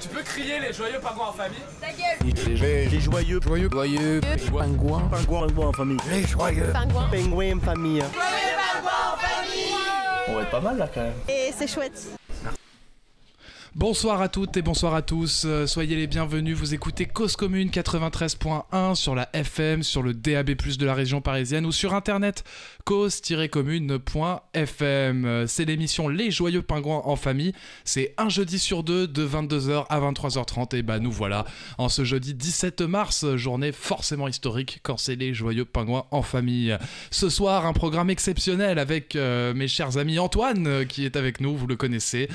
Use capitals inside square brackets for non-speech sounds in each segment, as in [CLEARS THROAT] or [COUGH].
Tu peux crier les joyeux pingouins en famille Ta gueule. Les, les joyeux, joyeux, joyeux, Pingouin. pingouins, pingouins. En famille. Les joyeux, Pingouin pingouins en famille. On va être pas mal là quand même. Et c'est chouette Bonsoir à toutes et bonsoir à tous, euh, soyez les bienvenus, vous écoutez Cause Commune 93.1 sur la FM, sur le DAB+, de la région parisienne ou sur internet cause-commune.fm. Euh, C'est l'émission Les Joyeux Pingouins en famille, c'est un jeudi sur deux de 22h à 23h30 et bah nous voilà en ce jeudi 17 mars, journée forcément historique quand c'est Les Joyeux Pingouins en famille. Ce soir, un programme exceptionnel avec euh, mes chers amis Antoine qui est avec nous, vous le connaissez.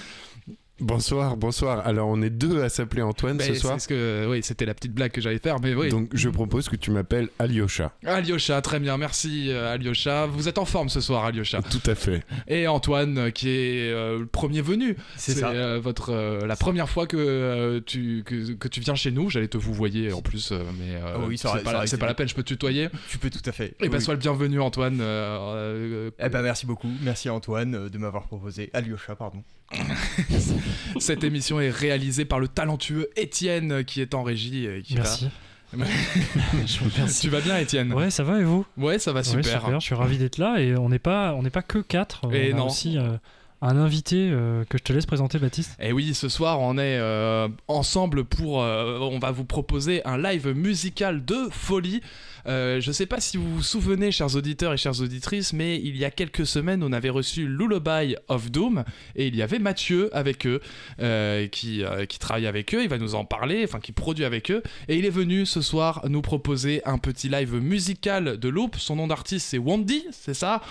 Bonsoir, bonsoir. Alors on est deux à s'appeler Antoine Ben, ce c'est soir. ce que, oui, c'était la petite blague que j'allais faire, mais oui. Donc je propose que tu m'appelles Alyosha. Alyosha, très bien, merci euh, Alyosha. Vous êtes en forme ce soir, Alyosha. Tout à fait. Et Antoine, euh, qui est euh, le premier venu. C'est ça. euh, votre, euh, la première fois que, euh, tu, que, que tu viens chez nous. J'allais te vous voyer en plus, euh, mais euh, Ah oui, ça c'est pas, ça la- pas la peine, je peux te tutoyer. Tu peux tout à fait. Et ben Oui. sois le bienvenu, Antoine. euh, euh, Eh ben merci beaucoup. Merci Antoine de m'avoir proposé. Alyosha, pardon. [LAUGHS] cette émission est réalisée par le talentueux Étienne, euh, qui est en régie. et qui Merci. [LAUGHS] va-. Tu vas bien, Étienne? Ouais, ça va et vous? Ouais, ça va Ouais, super. Je suis ravi d'être là et on n'est pas, on n'est pas que quatre. Et on a non. aussi euh, un invité euh, que je te laisse présenter, Baptiste. Et oui, ce soir, on est euh, ensemble pour. euh, on va vous proposer un live musical de folie. Euh, je sais pas si vous vous souvenez, chers auditeurs et chères auditrices, mais il y a quelques semaines, on avait reçu Lullaby of Doom et il y avait Mathieu avec eux euh, qui, euh, qui travaille avec eux. Il va nous en parler, enfin qui produit avec eux. Et il est venu ce soir nous proposer un petit live musical de Loop. Son nom d'artiste, c'est Wandy, c'est ça?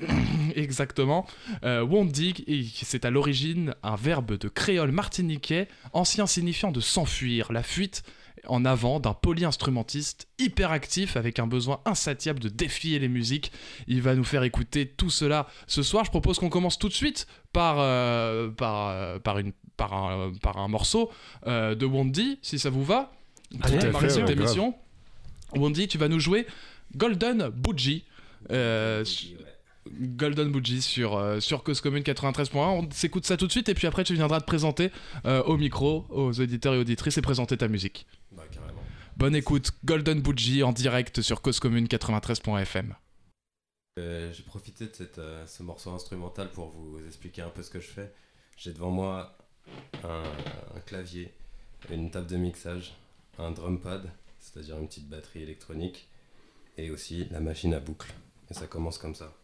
[COUGHS] Exactement. Wandy, c'est à l'origine un verbe de créole martiniquais, ancien signifiant de s'enfuir, la fuite en avant d'un polyinstrumentiste hyper actif avec un besoin insatiable de défier les musiques. Il va nous faire écouter tout cela ce soir. Je propose qu'on commence tout de suite par, euh, par, euh, par, une, par, un, par un morceau euh, de Wandy, si ça vous va, pour Allez, démarrer bien sûr, cette ouais, émission. Wandy, tu vas nous jouer Golden Bougie. euh, Golden Bougie sur, euh, sur Cause Commune 93.1. On s'écoute ça tout de suite et puis après tu viendras te présenter euh, au micro, aux auditeurs et auditrices et présenter ta musique. Bonne écoute, Golden Bougie en direct sur Cause Commune 93.fm. Euh, J'ai profité de euh, ce morceau instrumental pour vous expliquer un peu ce que je fais. J'ai devant moi un, un clavier, une table de mixage, un drum pad, c'est-à-dire une petite batterie électronique, et aussi la machine à boucle. Et ça commence comme ça.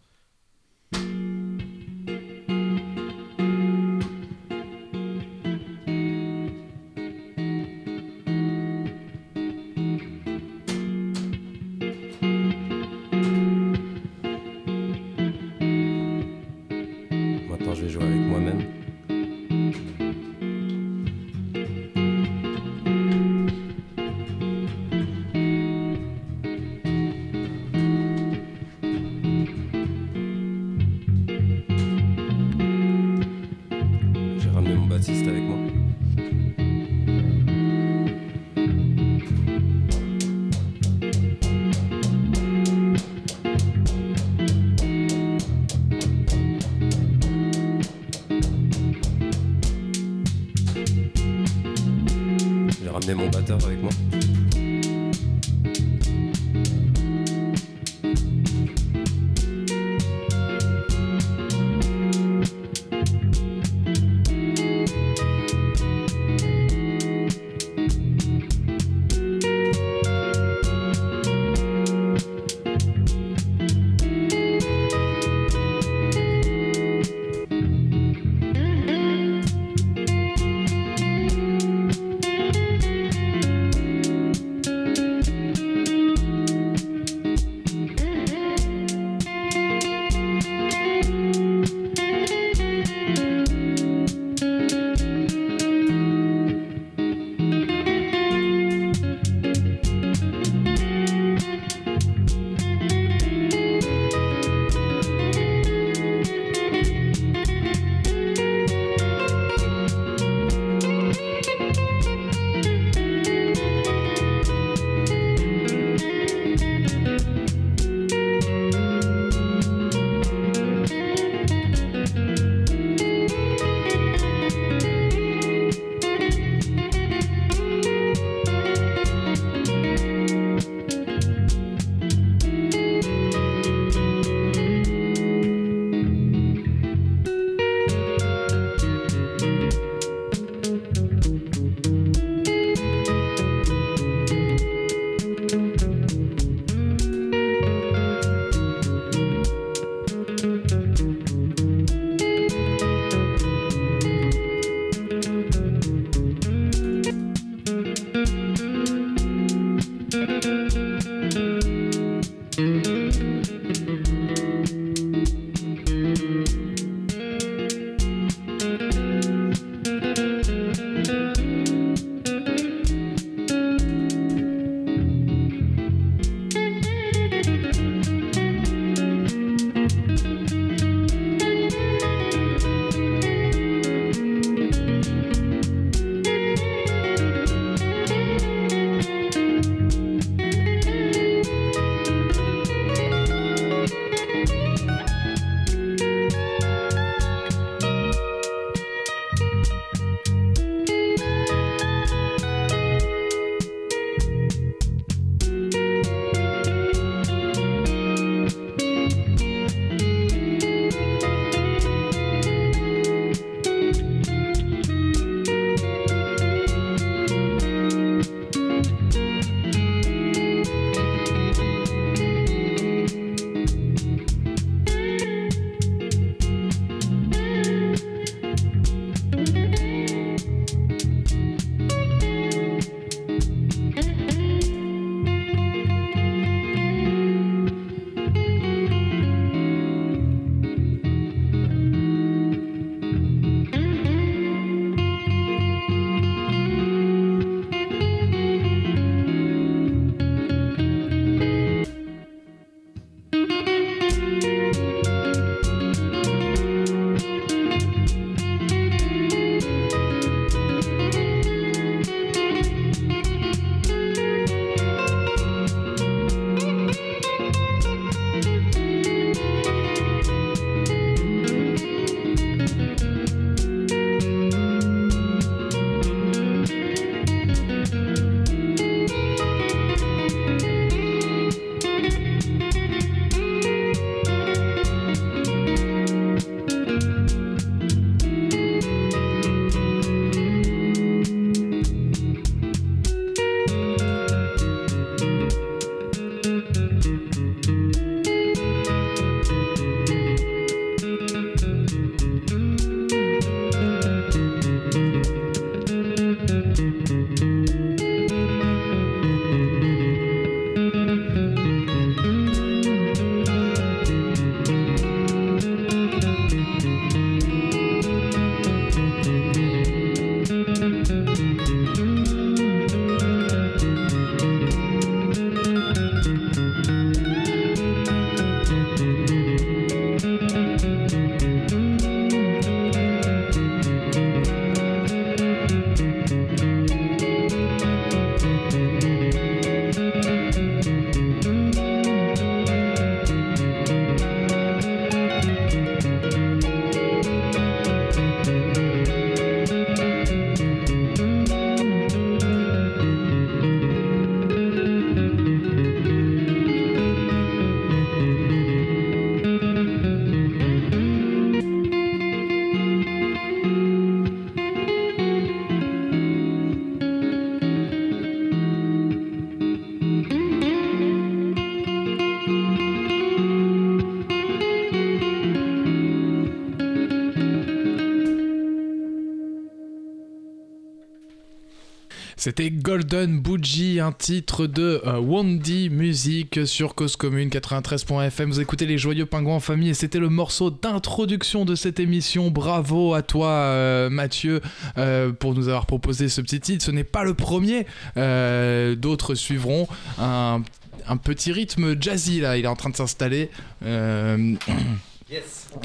C'était Golden Bougie, un titre de euh, Wandy Music sur Cause Commune 93.fm. Vous écoutez les Joyeux Pingouins en famille et c'était le morceau d'introduction de cette émission. Bravo à toi, euh, Mathieu, euh, pour nous avoir proposé ce petit titre. Ce n'est pas le premier, euh, d'autres suivront. Un, un petit rythme jazzy là, il est en train de s'installer.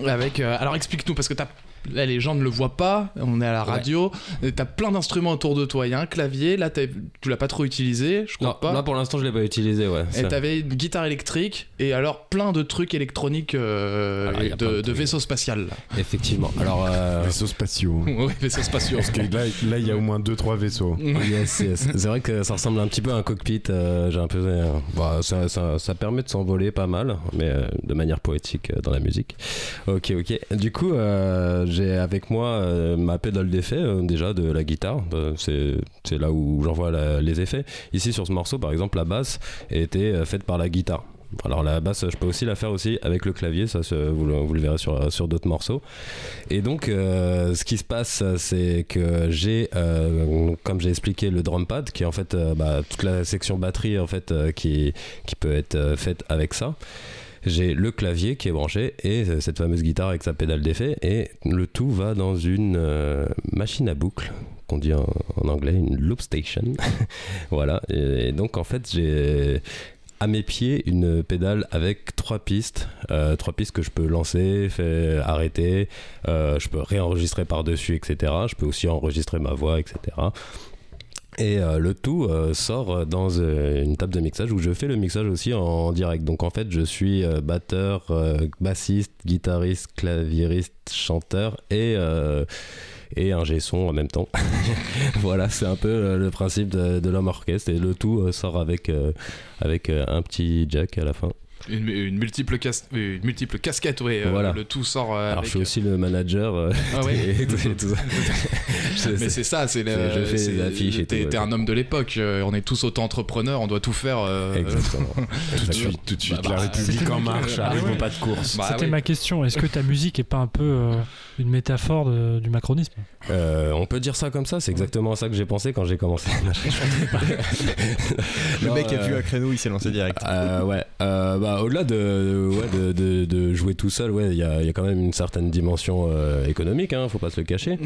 Avec, alors explique-nous parce que t'as Là, les gens ne le voient pas, on est à la radio, et t'as plein d'instruments autour de toi. Il y a un clavier, là, t'as- tu l'as pas trop utilisé, je Non, crois pas. là pour l'instant je l'ai pas utilisé, ouais. et t'avais une guitare électrique, et alors plein de trucs électroniques euh, Alors, il y a plein de, de vaisseaux spatial. là. Effectivement. Alors, euh, [LAUGHS] Vaisseaux spatiaux. [LAUGHS] oui, vaisseaux spatiaux. Parce que là, là, il y a au moins 2-3 vaisseaux. [LAUGHS] yes, yes. C'est vrai que ça ressemble un petit peu à un cockpit. euh, J'ai un peu, euh, bah, ça, ça, ça permet de s'envoler pas mal, mais euh, de manière poétique euh, dans la musique. Ok, ok. Du coup, euh, j'ai avec moi euh, ma pédale d'effet euh, déjà de la guitare. Euh, C'est là où j'envoie les effets. Ici sur ce morceau, par exemple, la basse était faite par la guitare. Alors la basse, je peux aussi la faire aussi avec le clavier, ça vous, le, verrez sur, d'autres morceaux. Et donc, ce qui se passe, c'est que j'ai, comme j'ai expliqué, le drum pad, qui est en fait bah, toute la section batterie en fait qui, peut être faite avec ça. J'ai le clavier qui est branché et euh, cette fameuse guitare avec sa pédale d'effet et le tout va dans une euh, machine à boucle qu'on dit en, anglais une loop station. [LAUGHS] voilà. Et, donc en fait j'ai à mes pieds une pédale avec trois pistes, euh, trois pistes que je peux lancer, arrêter, euh, je peux réenregistrer par-dessus, etc. Je peux aussi enregistrer ma voix, etc. Et euh, le tout euh, sort dans euh, une table de mixage où je fais le mixage aussi en direct. Donc en fait, je suis batteur, bassiste, guitariste, claviériste, chanteur et et un son en même temps. [LAUGHS] voilà, c'est un peu le principe de, de l'homme orchestre et le tout sort avec avec un petit jack à la fin. Une, une multiple cas- une multiple casquette, oui. euh, Voilà. Le tout sort euh, Alors avec... je suis aussi le manager euh, Ah ouais. [LAUGHS] et, tout, et tout ça. [LAUGHS] Je- Mais c'est ça, c'est je fais des affiches et T'es ouais. un homme de l'époque. On est tous auto-entrepreneurs. On doit tout faire. euh, [LAUGHS] Exactement. Tout de suite, tout de suite. Bah, la bah, République c'était en ma- marche, Ah arrive ouais. pas de course. Bah C'était oui. ma question. Est-ce que ta musique est pas un peu euh, une métaphore de- du macronisme? Euh, on peut dire ça comme ça, c'est exactement ça que j'ai pensé quand j'ai commencé. Le Non, mec a vu un créneau, il s'est lancé direct. Euh, ouais, euh, bah, au-delà de, ouais, de, de- de jouer tout seul, ouais, il y a, y a quand même une certaine dimension euh, économique, hein, faut pas se le cacher.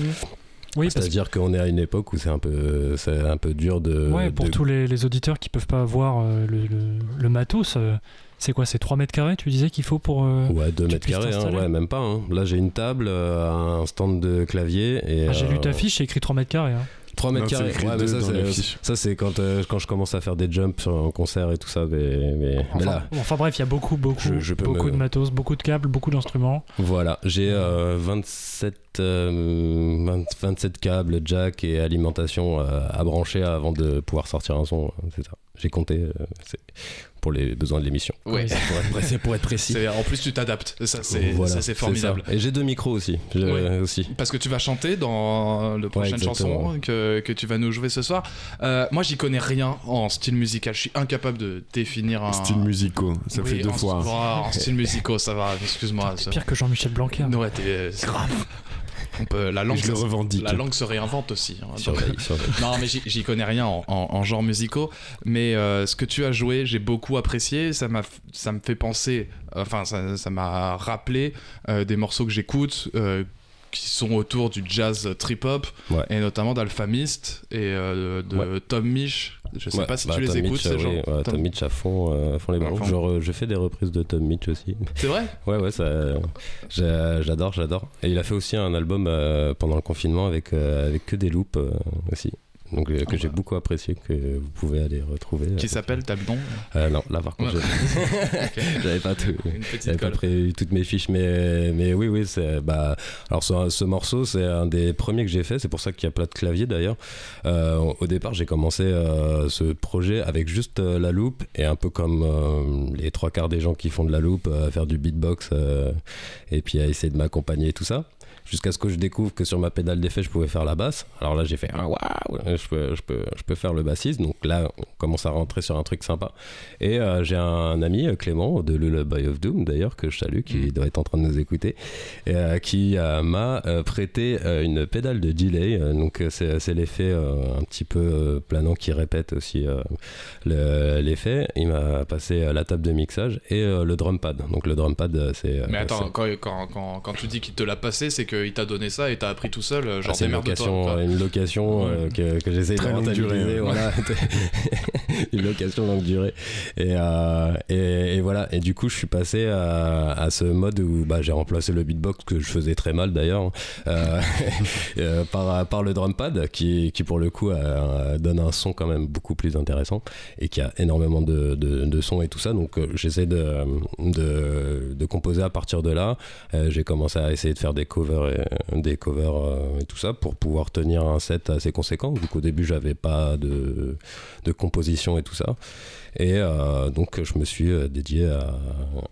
Oui, C'est-à-dire qu'on est à une époque où c'est un peu, c'est un peu dur de. ouais, pour de- tous les, les auditeurs qui peuvent pas voir euh, le, le- le matos, euh, c'est quoi C'est 3 mètres carrés, tu disais qu'il faut pour. euh, Ouais, 2 tu mètres carrés, hein, ouais, même pas. hein. Là, j'ai une table, un stand de clavier et. Ah, J'ai lu ta fiche, c'est écrit 3 mètres carrés. hein. 3 mètres Non, carrés. Ouais, mais ça, c'est, fiche. ça, c'est quand, euh, quand je commence à faire des jumps un concert et tout ça. Mais, mais, mais Enfin, là, enfin bref, il y a beaucoup, beaucoup, Je- je peux beaucoup me- de matos, beaucoup de câbles, beaucoup d'instruments. Voilà, j'ai euh, 27, euh, 20 27 câbles, jack et alimentation euh, à brancher avant de pouvoir sortir un son. euh, C'est ça. J'ai compté euh, c'est pour les besoins de l'émission. Pour être, précis- pour être précis. C'est- En plus, tu t'adaptes. Ça, c'est Voilà, c'est formidable. ça. Et j'ai deux micros aussi. Je- Ouais. aussi. Parce que tu vas chanter dans le prochaine chanson que, que tu vas nous jouer ce soir. Euh, moi, j'y connais rien en style musical. Je suis incapable de définir un. Style musicaux, ça Oui, fait deux en- fois. oh, en style musicaux, ça va. Excuse-moi. C'est pire que Jean-Michel Blanquer. Ouais, t'es. c'est grave. On peut, la langue, Je le se- revendique. la langue se réinvente aussi. hein. Donc- Surveille, surveille. non, mais j'y- connais rien en, en, en genres musicaux. Mais euh, ce que tu as joué, j'ai beaucoup apprécié. Ça m'a, ça me fait penser, enfin, ça, ça m'a rappelé euh, des morceaux que j'écoute. euh, qui sont autour du jazz trip-hop Ouais. et notamment d'Alphamist et euh, de Ouais. Tom Misch je sais Ouais, pas si bah, tu les Tom écoutes Mitch, ces euh, gens oui, ouais, Tom- Tom Mitch à fond, euh, à fond les ballons. fond. Je, re- je fais des reprises de Tom Mitch aussi. c'est vrai [LAUGHS] Ouais, ouais, ça, j'a- j'adore, j'adore. Et il a fait aussi un album euh, pendant le confinement avec, euh, avec que des loops euh, aussi. Donc, euh, que Ah j'ai beaucoup apprécié, que vous pouvez aller retrouver. qui Euh, s'appelle t'as le nom euh, Non, là par contre, j'avais pas tout. J'avais pas pris toutes mes fiches, mais, mais oui, oui, c'est. Bah, alors, ce, ce morceau, c'est un des premiers que j'ai fait, c'est pour ça qu'il y a plein de claviers d'ailleurs. Euh, au départ, j'ai commencé euh, ce projet avec juste euh, la loupe, et un peu comme euh, les trois quarts des gens qui font de la loupe, euh, à faire du beatbox, euh, et puis à essayer de m'accompagner et tout ça. Jusqu'à ce que je découvre que sur ma pédale d'effet, je pouvais faire la basse. Alors là, j'ai fait ah, waouh, je peux, je, peux, je peux faire le bassiste. Donc là, on commence à rentrer sur un truc sympa. Et euh, j'ai un ami, euh, Clément, de Lullaby of Doom d'ailleurs, que je salue, qui Mm. doit être en train de nous écouter, et, euh, qui euh, m'a prêté une pédale de delay. Donc c'est l'effet un petit peu planant qui répète aussi le- l'effet. Il m'a passé la table de mixage et le drum pad. Donc le drum pad, c'est. Mais attends, quand, quand, quand, quand tu dis qu'il te l'a passé, c'est qu'il t'a donné ça et t'as appris tout seul, euh, Ah, genre c'est une location, quoi. une location euh, que, que j'essaie de rentabiliser. hein. Voilà. [LAUGHS] une location longue durée. Et, euh, et, et voilà. Et du coup, je suis passé à, à ce mode où bah, j'ai remplacé le beatbox que je faisais très mal d'ailleurs euh, [LAUGHS] euh, par, par le drum pad qui, qui pour le coup euh, donne un son quand même beaucoup plus intéressant et qui a énormément de, de, de sons et tout ça. Donc euh, j'essaie de, de, de composer à partir de là. Euh, j'ai commencé à essayer de faire des covers et, des covers euh, et tout ça pour pouvoir tenir un set assez conséquent. Du coup, au début, j'avais pas de, de composition et tout ça. Et euh, donc, je me suis euh, dédié à,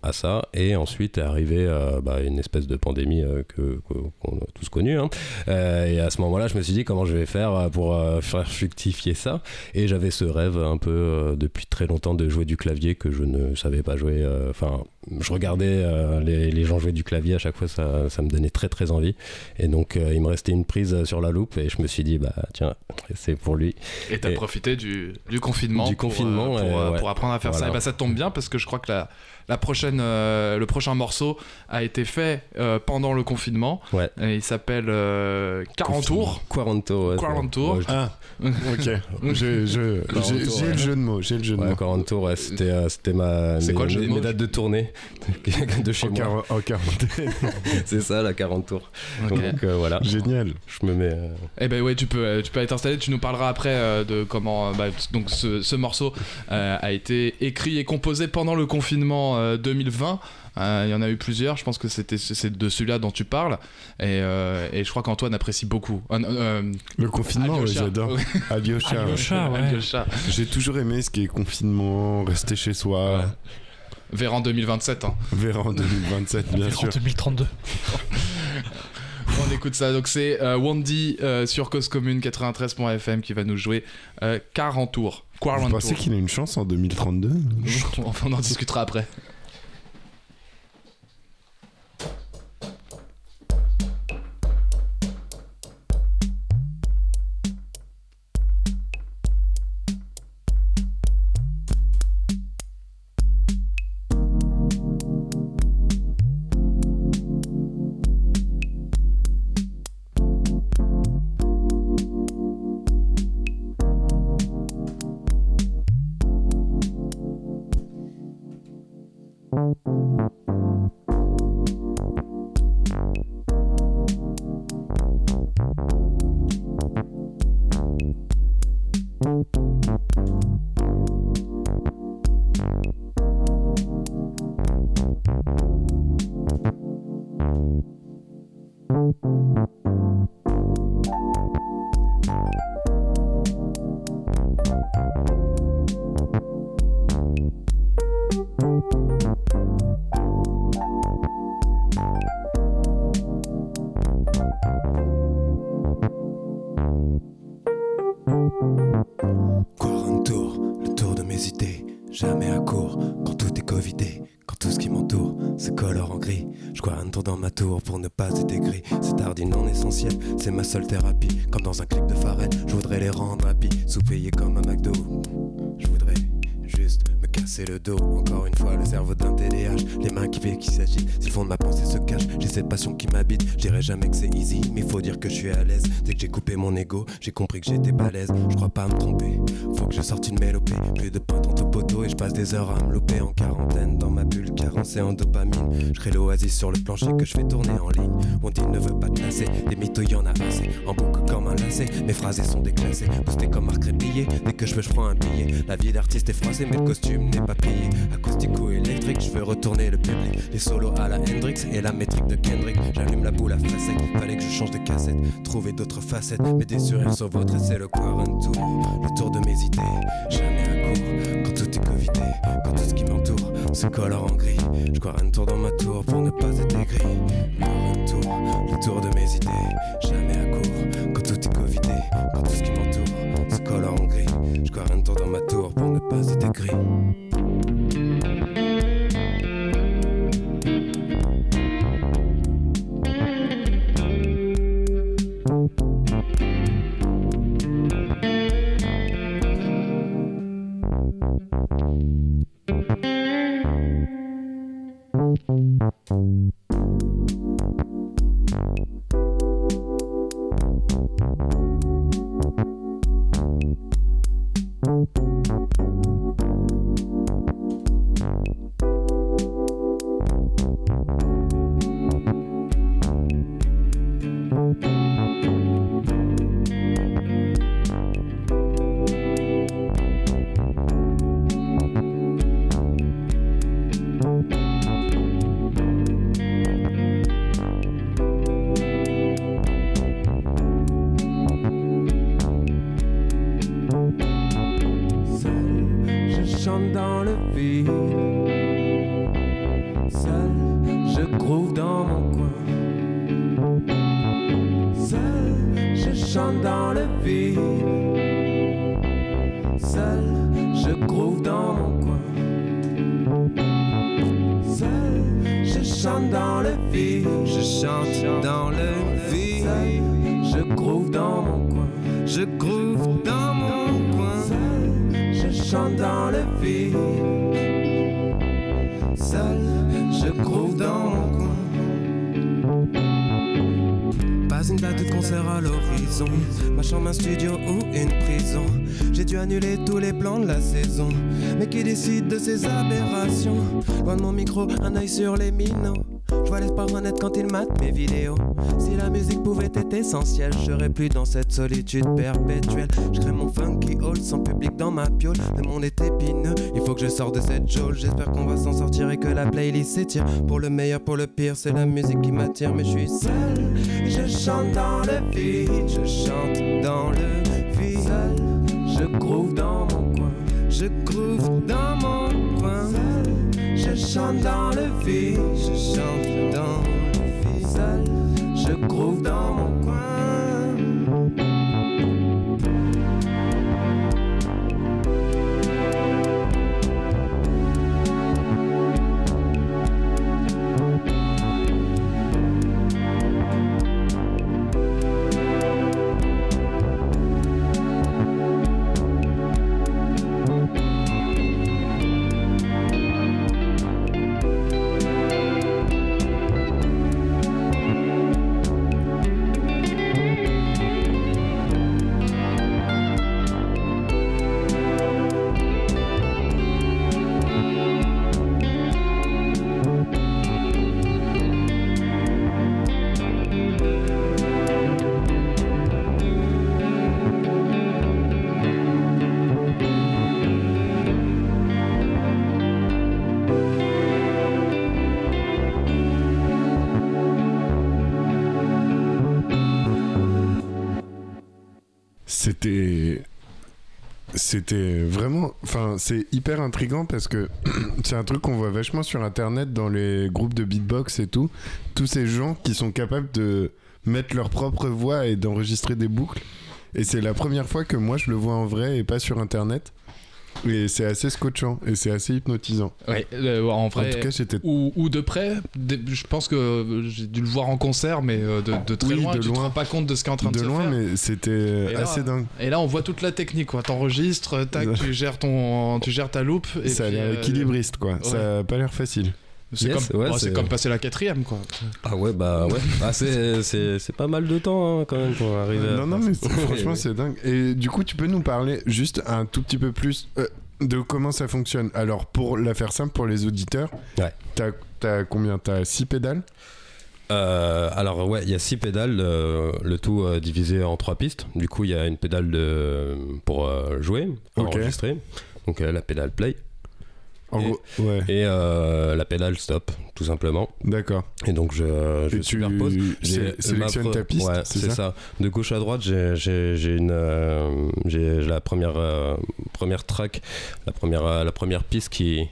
à ça. Et ensuite est arrivé bah, une espèce de pandémie que, qu'on a tous connue. hein. Et à ce moment-là, je me suis dit comment je vais faire pour faire fructifier ça? Et j'avais ce rêve un peu depuis très longtemps de jouer du clavier que je ne savais pas jouer. Enfin, je regardais euh, les, les gens jouer du clavier à chaque fois, ça, ça me donnait très très envie. Et donc, euh, il me restait une prise sur la loupe et je me suis dit, bah tiens, c'est pour lui. Et t'as Et- profité du, du confinement, Du pour, confinement, euh, pour, et euh, ouais. pour apprendre à faire ça. Et bah ça tombe bien parce que je crois que la, la prochaine, euh, le prochain morceau a été fait euh, pendant le confinement. Ouais. Et il s'appelle euh, 40 tours. 40 tours. ouais, 40 c'est- tours. ouais, je- Ah, [LAUGHS] ok. Je- je- Quarante J'ai eu le jeu de mots. J'ai le jeu de Ouais, mots. 40 tours, ouais, c'était, euh, c'était ma, C'est mes, quoi le jeu de mes- mots mes dates de tournée [LAUGHS] de chez En, moi. en quarantaine. [LAUGHS] C'est ça, la 40 tours. Donc euh, voilà, Génial. je me mets. euh, Eh ben ouais, tu peux, euh, tu peux être installé. Tu nous parleras après euh, de comment euh, bah, donc ce, ce morceau euh, a été écrit et composé pendant le confinement euh, 2020. Euh, Il y en a eu plusieurs. Je pense que c'était c'est de celui-là dont tu parles. Et, euh, et je crois qu'Antoine apprécie beaucoup. Euh, euh, Le confinement, [LAUGHS] ouais, j'adore. Alyosha. ouais. Alyosha, ouais. Alyosha. J'ai toujours aimé ce qui est confinement, rester chez soi, Ouais. Vers en 2027. hein. verra en 2027, bien En sûr. 2032. [LAUGHS] On écoute ça. Donc c'est euh, Wandy euh, sur Cause Commune 93.fm qui va nous jouer euh, 40 tours. Vous 40 pensez qu'il a une chance en 2032 Enfin, [LAUGHS] on en discutera après. Seule thérapie. Comme dans un clip de Pharrell, je voudrais les rendre happy, sous-payés comme un McDo. Je voudrais juste me casser le dos. Encore une fois, le cerveau d'un TDAH, les mains qui fait qui s'agitent. Si le fond de ma pensée se cache, j'ai cette passion qui m'habite. Je dirais jamais que c'est easy, mais faut dire que je suis à l'aise. Dès que j'ai coupé mon ego, j'ai compris que j'étais balèze. Je crois pas me tromper, faut que je sorte une mélopée. Plus de pain dans au poteau et je passe des heures à me louper en quarantaine. Carencée en dopamine. Je crée l'oasis sur le plancher que je fais tourner en ligne. On dit ne veut pas te lasser, des mythos y en a assez. En boucle comme un lacet, mes phrases sont déclassées. Boosté comme marque répillé, dès que je veux, je prends un billet. La vie d'artiste est froissée, mais le costume n'est pas payé. Acoustico-électrique, je veux retourner le public. Les solos à la Hendrix et la métrique de Kendrick. J'allume la boule à facette, fallait que je change de cassette. Trouver d'autres facettes, mais des sourires sur votre c'est le quarantour. Le tour de mes idées, jamais. Quand tout est covidé, quand tout ce qui m'entoure se colore en gris. Je crois un tour dans ma tour pour ne pas être aigri. Quarantour, le tour de mes idées, jamais Mais qui décide de ces aberrations? Loin mon micro, un œil sur les minots. Je vois l'espoir honnête quand ils matent mes vidéos. Si la musique pouvait être essentielle, je serais plus dans cette solitude perpétuelle. Je crée mon funky hall sans public dans ma piole. Le monde est épineux, il faut que je sorte de cette geôle. J'espère qu'on va s'en sortir et que la playlist s'étire. Pour le meilleur, pour le pire, c'est la musique qui m'attire. Mais je suis seul, je chante dans le vide. Je chante dans le vide. Seul, je groove dans. Je groove dans mon coin. Je chante dans le vide. Je chante C'était vraiment. Enfin, c'est hyper intriguant parce que [CLEARS THROAT] c'est un truc qu'on voit vachement sur internet dans les groupes de beatbox et tout. Tous ces gens qui sont capables de mettre leur propre voix et d'enregistrer des boucles. Et c'est la première fois que moi je le vois en vrai et pas sur internet. Et c'est assez scotchant et c'est assez hypnotisant. Ouais, euh, en vrai. En tout cas, j'étais. ou, ou de près, je pense que euh, j'ai dû le voir en concert, mais euh, de, de très Oui, loin, de tu te loin. rends pas compte de ce qui est en train de, De se loin, faire. mais c'était là, assez dingue. Et là, on voit toute la technique, quoi. T'enregistres, tac, [LAUGHS] tu gères ton, tu gères ta loupe. Et ça a l'air euh, équilibriste, quoi. Ça a pas l'air facile. C'est Yes, comme, ouais, bon, c'est comme passer la quatrième, quoi. Ah ouais, bah ouais. [LAUGHS] Ah, c'est, c'est, c'est pas mal de temps hein, quand même pour arriver à Non, non, mais franchement, [LAUGHS] c'est dingue. Et du coup, tu peux nous parler juste un tout petit peu plus euh, de comment ça fonctionne. Alors, pour la faire simple pour les auditeurs, Ouais. t'as, t'as combien? T'as 6 pédales? Euh, alors ouais, il y a six pédales, euh, le tout euh, divisé en trois pistes. Du coup, il y a une pédale de, pour euh, jouer, Ok. enregistrer. Donc euh, la pédale play. En et, gros, ouais, et, euh, la pédale stop, tout simplement. d'accord. Et donc je, je Et tu superpose. Ma sélectionnes ta piste, ouais, c'est ça, ça. De gauche à droite, j'ai une, euh, j'ai la première, euh, première track, la première, la première piste qui,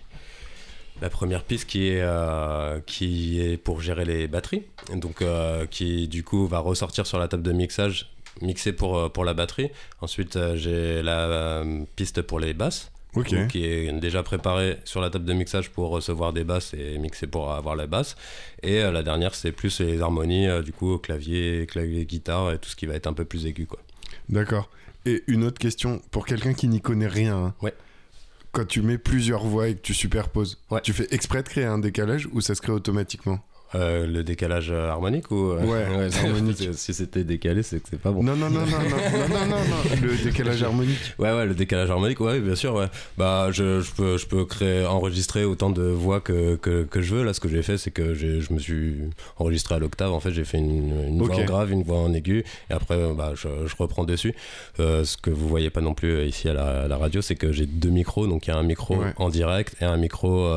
la première piste qui est, euh, qui est pour gérer les batteries, donc euh, qui du coup va ressortir sur la table de mixage, mixer pour, pour la batterie. Ensuite, j'ai la piste pour les basses. Ok. donc, qui est déjà préparée sur la table de mixage pour recevoir des basses et mixer pour avoir la basse. Et euh, la dernière, c'est plus les harmonies, euh, du coup, clavier, clavier, guitare et tout ce qui va être un peu plus aigu. Quoi. D'accord. Et une autre question, pour quelqu'un qui n'y connaît rien, hein, Ouais. quand tu mets plusieurs voix et que tu superposes, Ouais. tu fais exprès de créer un décalage ou ça se crée automatiquement? Euh, le décalage harmonique ou euh, ouais, [LAUGHS] ouais harmonique. si c'était décalé c'est que c'est pas bon. Non non non non, non, non, non [LAUGHS] le décalage harmonique. Ouais ouais le décalage harmonique ouais bien sûr ouais. Bah je, je peux je peux créer enregistrer autant de voix que, que, que je veux. Là ce que j'ai fait c'est que je me suis enregistré à l'octave. En fait j'ai fait une, une okay. voix en grave une voix en aigu. Et après bah je, je reprends dessus. Euh, ce que vous voyez pas non plus euh, ici à la, à la radio c'est que j'ai deux micros. Donc il y a un micro ouais. en direct et un micro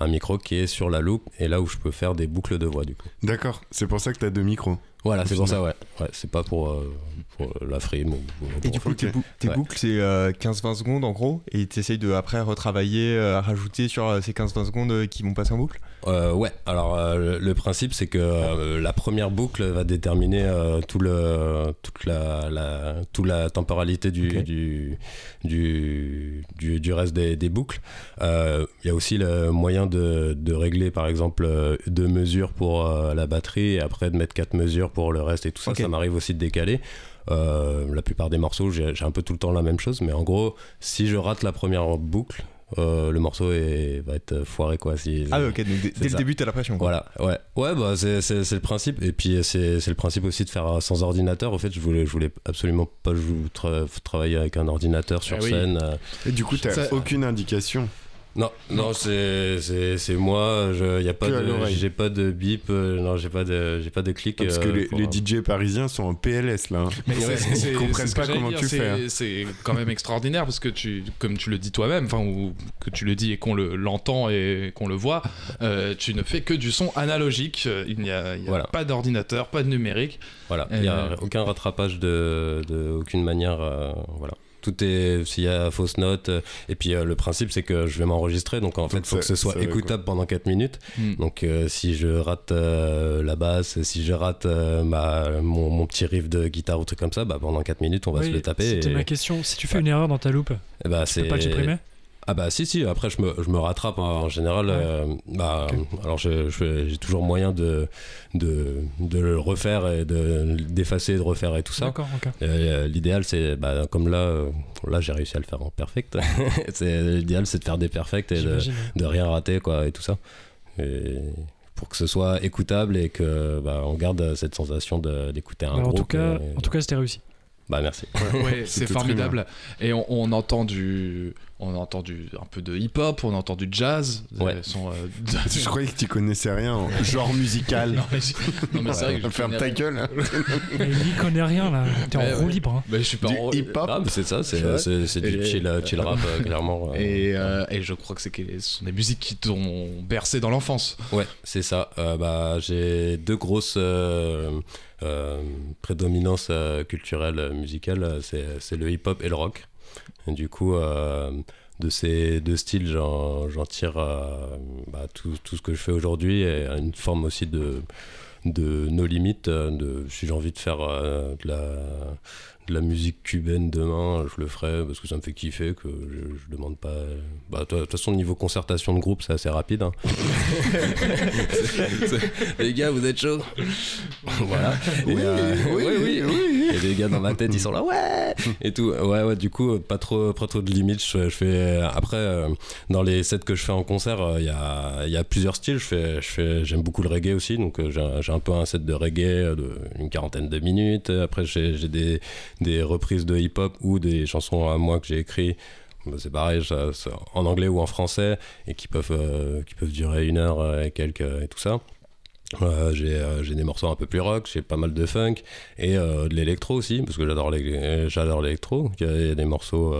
un micro qui est sur la loupe, et là où je peux faire des boucles de voix, du coup. D'accord, c'est pour ça que t'as deux micros. Voilà, c'est pour ça, ouais. ouais c'est pas pour, euh, pour la frame. ou- ou- Et du coup, tes, bou- tes Ouais. boucles, c'est euh, 15-20 secondes en gros, et tu essayes de après retravailler, euh, rajouter sur euh, ces 15-20 secondes euh, qui vont passer en boucle? Euh, ouais, alors euh, le, principe c'est que euh, la première boucle va déterminer tout le, toute la, la, toute la temporalité du, du, du, du, du reste des, des boucles. Il y a aussi le moyen de, de régler par exemple deux mesures pour la batterie et après de mettre quatre mesures pour le reste et tout ça. Ça m'arrive aussi de décaler. La plupart des morceaux, j'ai un peu tout le temps la même chose, mais en gros, si je rate la première boucle, euh, le morceau est, va être foiré quoi. Si, Ah, ouais, ok, donc dès, le début, t'as la pression. quoi. voilà, ouais, ouais, bah c'est, le principe. Et puis c'est, c'est le principe aussi de faire sans ordinateur. En fait, je voulais, je voulais absolument pas tra- travailler avec un ordinateur sur Ah oui. scène. euh. Et du coup, t'as aucune indication. Non, non, c'est, c'est, c'est moi. Je, y a pas j'ai pas de bip. euh, non, j'ai pas de, j'ai pas de clic. Parce que euh, les, DJ parisiens sont en PLS là. hein. Mais [LAUGHS] ils comprennent pas comment dire, tu c'est- fais, hein. C'est quand même extraordinaire parce que tu, comme tu le dis toi-même, enfin ou que tu le dis et qu'on le- l'entend et qu'on le voit, euh, tu ne fais que du son analogique. Il n'y a, il y a Voilà. pas d'ordinateur, pas de numérique. Voilà, il n'y a Euh, aucun rattrapage de, de aucune manière. euh, voilà. Tout est, s'il y a fausse note, euh, et puis euh, le principe c'est que je vais m'enregistrer, donc en fait Donc il faut que ce soit écoutable pendant 4 minutes. Hmm. Donc euh, si je rate euh, la basse, si je rate euh, ma, mon, mon petit riff de guitare ou truc comme ça, bah, pendant 4 minutes on va Oui, se le taper. C'était et- ma question. Si tu fais Ouais. une erreur dans ta loupe, et bah, tu c'est peux pas le supprimer Ah bah si si, après je me, je me rattrape hein. en général. Ouais. euh, bah. Alors j'ai toujours moyen de, de, de le refaire et de d'effacer, de refaire et tout ça. D'accord, ok. Euh, L'idéal, c'est bah, comme là, euh, là j'ai réussi à le faire en perfect. [LAUGHS] L'idéal, c'est de faire des perfects et de, de rien rater, quoi, et tout ça. Et pour que ce soit écoutable et que bah, on garde cette sensation d'écouter un Bah, en, groupe. tout cas, et- en tout cas, c'était réussi. Bah merci. Ouais, [LAUGHS] c'est formidable. Et on, on entend du, on entend du, un peu de hip-hop, on entend du jazz. Ouais. Sont, euh, [LAUGHS] Je croyais que tu connaissais rien en [LAUGHS] genre musical. non mais, mais c'est vrai que je Ferme ta rien. gueule. hein. Mais il connaît rien là. T'es Ouais, en roue libre. hein. Bah, je suis pas Du en- hip-hop. Ah, mais c'est ça, c'est du Et- chill, chill rap, euh, clairement. euh. Et, euh, et je crois que c'est que ce sont des musiques qui t'ont bercé dans l'enfance. Ouais, c'est ça. Euh, bah, j'ai deux grosses euh, prédominances euh, culturelles, euh, musicales. euh, C'est, le hip-hop et le rock. Du coup, de ces deux styles, j'en, tire bah, tout, tout ce que je fais aujourd'hui et une forme aussi de, de nos limites. si j'ai envie de faire de la de la musique cubaine demain, je le ferai parce que ça me fait kiffer, que je, je demande pas. Bah, de toute façon, niveau concertation de groupe, c'est assez rapide. hein. [LAUGHS] Les gars, vous êtes chauds Voilà. Et, euh, oui, oui, oui. Et les gars dans ma tête, ils sont là, ouais Et tout. Ouais, ouais, du coup, pas trop, pas trop de limites. Je, je fais. Après, euh, dans les sets que je fais en concert, euh, il y, a, il y a plusieurs styles. Je fais, je fais, j'aime beaucoup le reggae aussi, donc euh, j'ai un- peu un set de reggae euh, de une quarantaine de minutes. Après, j'ai des, des reprises de hip-hop ou des chansons à moi que j'ai écrit. Bah, C'est pareil, en anglais ou en français, et qui peuvent, euh, qui peuvent durer une heure euh, et quelques et tout ça. Euh, j'ai des morceaux un peu plus rock, j'ai pas mal de funk et de l'électro aussi, parce que j'adore j'adore l'électro. Il y a- des morceaux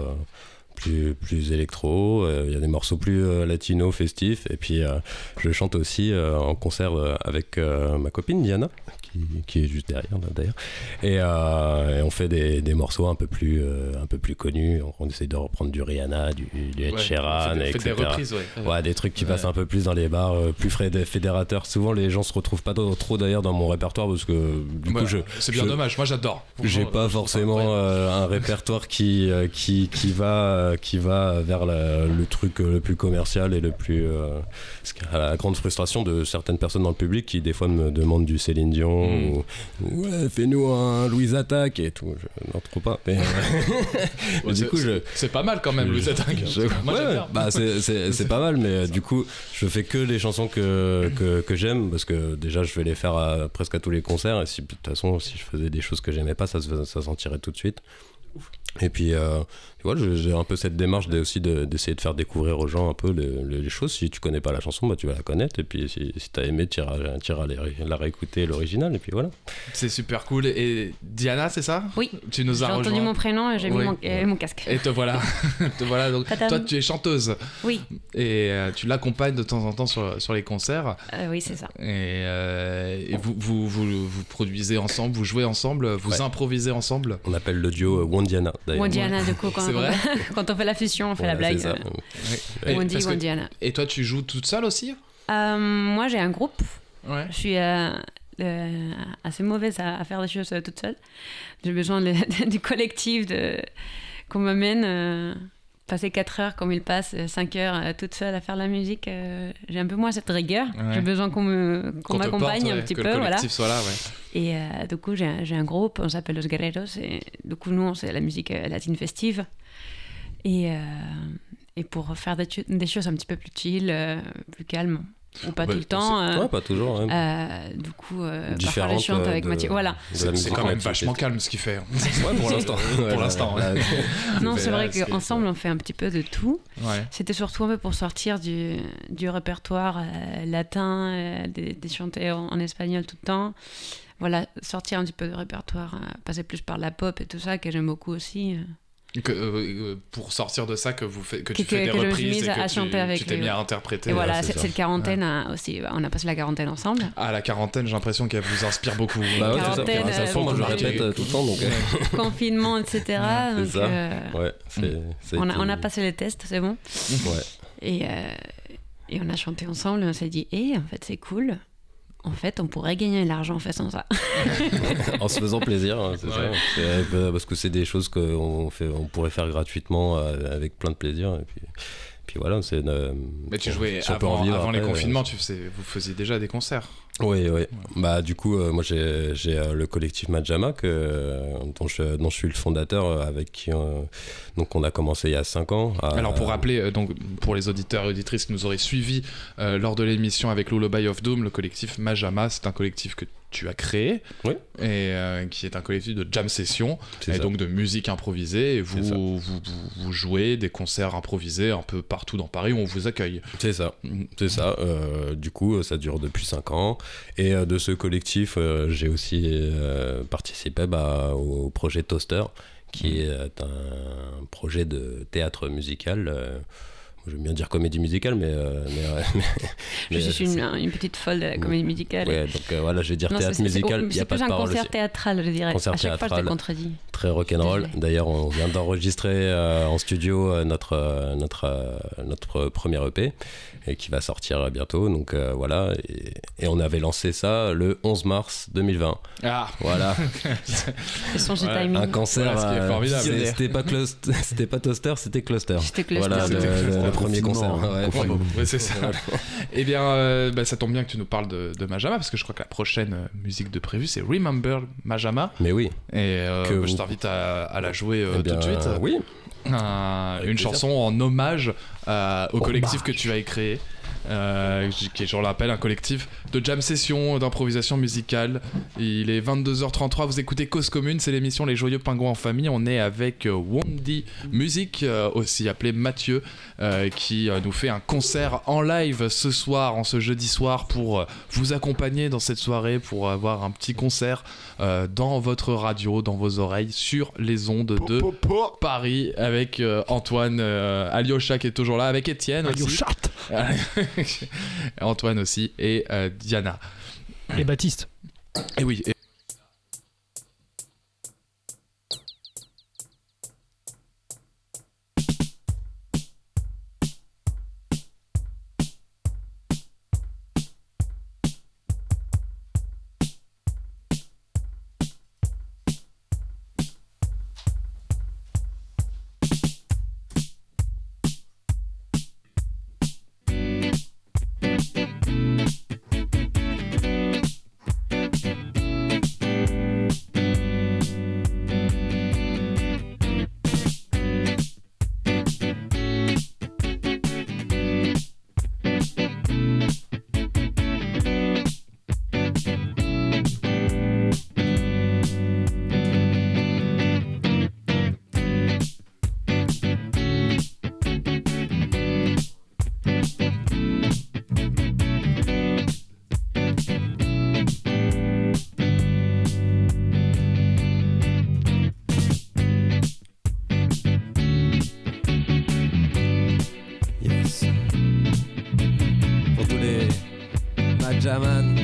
plus, plus électro, euh, il y a des morceaux plus euh, latino, festifs, et puis euh, je chante aussi euh, en concert euh, avec euh, ma copine Diana, qui, qui est juste derrière d'ailleurs, et, euh, et on fait des, des morceaux un peu plus, euh, un peu plus connus, on, on essaie de reprendre du Rihanna, du, du Ed Ouais, Sheeran, etc. des reprises, ouais. Ouais, des trucs qui Ouais. passent un peu plus dans les bars, euh, plus frais fédérateurs. Souvent, les gens se retrouvent pas trop, d'ailleurs dans mon répertoire parce que du coup, je. c'est bien je- dommage, moi j'adore. J'ai pas forcément euh, un répertoire qui, euh, qui, qui, va, euh, qui va vers la- le truc euh, le plus commercial et le plus. euh, a la grande frustration de certaines personnes dans le public qui, des fois, me demandent du Céline Dion Mm. ou, ou, ouais, fais-nous un Louise Attaque et tout. Je, non, trop pas. Mais, euh, [LAUGHS] mais du c'est- coup, je. C'est pas mal quand même, Louis Attaque. Je- Moi ouais, bah c'est- pas mal, mais du coup, je fais que les chansons que, que, que j'aime parce que déjà, je vais les faire à, presque à tous les concerts. Et si, de toute façon, si je faisais des choses que j'aimais pas, ça se ça sentirait tout de suite. Et puis, euh, tu vois, j'ai un peu cette démarche aussi de- d'essayer de faire découvrir aux gens un peu les, les- les choses. Si tu connais pas la chanson, bah, tu vas la connaître. Et puis, si, si t'as aimé, tu iras, tu iras la réécouter, l'original. Et puis voilà. C'est super cool. Et Diana, c'est ça? Oui. Tu nous J'ai as entendu rejoint. mon prénom et j'ai Oui. mis mon, casque. Et te voilà. [LAUGHS] te voilà. Donc, toi, tu es chanteuse. Oui, Et euh, tu l'accompagnes de temps en temps sur, sur les concerts. euh, oui, c'est ça. Et, euh, et vous, vous, vous, vous produisez ensemble, vous jouez ensemble, vous Ouais. improvisez ensemble. On appelle le duo Wandiana d'ailleurs. Wandiana, du coup, quand, C'est vrai [LAUGHS] quand on fait la fusion, on fait Voilà, la blague. Wandy, parce que- et toi, tu joues toute seule aussi? Euh, moi, j'ai un groupe. Ouais. Je suis euh, euh, assez mauvaise à, à faire des choses toute seule. J'ai besoin de- [LAUGHS] du collectif, de, qu'on m'amène. Euh, passer 4 heures comme il passe, 5 heures euh, toute seule à faire la musique, euh, j'ai un peu moins cette rigueur. Ouais. J'ai besoin qu'on m'accompagne un ouais, petit que peu. le voilà. soit là, ouais. Et euh, du coup, j'ai un, j'ai un groupe, on s'appelle Los Guerreros, et du coup, nous, on c'est la musique euh, latine festive. Et, euh, et pour faire des, choses un petit peu plus chill, euh, plus calmes, ou pas Ouais, tout le temps. euh, Ouais, pas toujours. hein. euh, du coup, euh, parfois, je chante euh, avec de- Mathieu. Voilà. C'est quand même vachement calme ce qu'il fait. [LAUGHS] Ouais, pour l'instant. Pour l'instant, ouais. [LAUGHS] Non, c'est vrai qu'ensemble, on fait un petit peu de tout. Ouais. C'était surtout un peu pour sortir du, du répertoire euh, latin, euh, des, des chantés en, en espagnol tout le temps. Voilà, sortir un petit peu de répertoire, euh, passer plus par la pop et tout ça, que j'aime beaucoup aussi. Euh. Que, euh, euh, pour sortir de ça, que, vous fait, que tu fais des reprises et à que tu, chanter avec tu t'es mis à interpréter. Et voilà, c'est cette, ça. cette quarantaine a aussi, on a passé la quarantaine ensemble. À la quarantaine, j'ai l'impression qu'elle vous inspire beaucoup. Bah ouais, ça. Quarantaine, euh, moi je beaucoup répète euh, tout le temps donc. euh, [LAUGHS] Confinement, etc. [LAUGHS] C'est donc, ça. euh, Ouais, c'est. ça on, a, été- on a passé les tests, c'est bon. Ouais. Et, euh, et on a chanté ensemble et on s'est dit, eh, en fait, c'est cool. En fait, on pourrait gagner de l'argent en faisant ça. [LAUGHS] en se faisant plaisir, hein, c'est Ouais. ça. Euh, Parce que c'est des choses qu'on fait, on pourrait faire gratuitement euh, avec plein de plaisir. Et puis, puis voilà, c'est. euh, Mais tu jouais si avant, vivre avant les après, euh, confinements, tu faisais, vous faisiez déjà des concerts. Oui, oui. Bah, du coup, euh, moi, j'ai j'ai, le collectif Majama, que, dont, je, dont je suis le fondateur, avec qui donc on a commencé il y a 5 ans. à- Alors pour rappeler, donc pour les auditeurs et auditrices qui nous auraient suivis lors de l'émission avec Lullaby of Doom, le collectif Majama, c'est un collectif que tu as créé Oui. et euh, qui est un collectif de jam session et ça. donc de musique improvisée. Et vous, vous, vous, vous jouez des concerts improvisés un peu partout dans Paris où on vous accueille. C'est ça, c'est ça. Euh, du coup, ça dure depuis 5 ans. Et euh, de ce collectif, euh, j'ai aussi euh, participé bah, au projet Toaster, qui est un projet de théâtre musical. Euh, J'aime bien dire comédie musicale, mais. euh, mais, [LAUGHS] mais- Je suis euh, une, une petite folle de la comédie musicale. Ouais, donc euh, voilà, je vais dire Non, théâtre musical, c'est plus un concert aussi. théâtral, je dirais. Concert à chaque fois, je te contredis. Très rock'n'roll. D'ailleurs, on vient d'enregistrer euh, en studio euh, notre, euh, notre, euh, notre premier EP et qui va sortir bientôt. Donc euh, voilà. Et, et on avait lancé ça le 11 mars 2020. Ah Voilà. [LAUGHS] Ouais. Un concert. Voilà, ce qui est euh, C'était pas, [LAUGHS] c'était pas Toaster, c'était Cluster. C'était cluster. Voilà, le, C'était le- le premier concert. Ouais, vraiment. Ouais, c'est ça. Eh bien, euh, bah, ça tombe bien que tu nous parles de, de Majama, parce que je crois que la prochaine musique de prévue, c'est Remember Majama. Mais oui. Et euh, Que bah, je t'invite à, à la jouer euh, Eh bien, tout de suite. Oui. Un- une plaisir. chanson en hommage euh, au collectif que tu as créé. euh, qui est, je le rappelle, un collectif de jam session, d'improvisation musicale. Il est 22h33, vous écoutez Cause Commune, c'est l'émission Les Joyeux Pingouins en Famille. On est avec euh, Wandy Music, euh, aussi appelé Mathieu, euh, qui euh, nous fait un concert en live ce soir, en ce jeudi soir, pour euh, vous accompagner dans cette soirée, pour avoir un petit concert euh, dans votre radio, dans vos oreilles, sur les ondes de Paris, avec euh, Antoine euh, Alyosha qui est toujours là, avec Étienne aussi. [LAUGHS] Antoine aussi, et euh, Diana. Et Baptiste. Et oui. et- shaman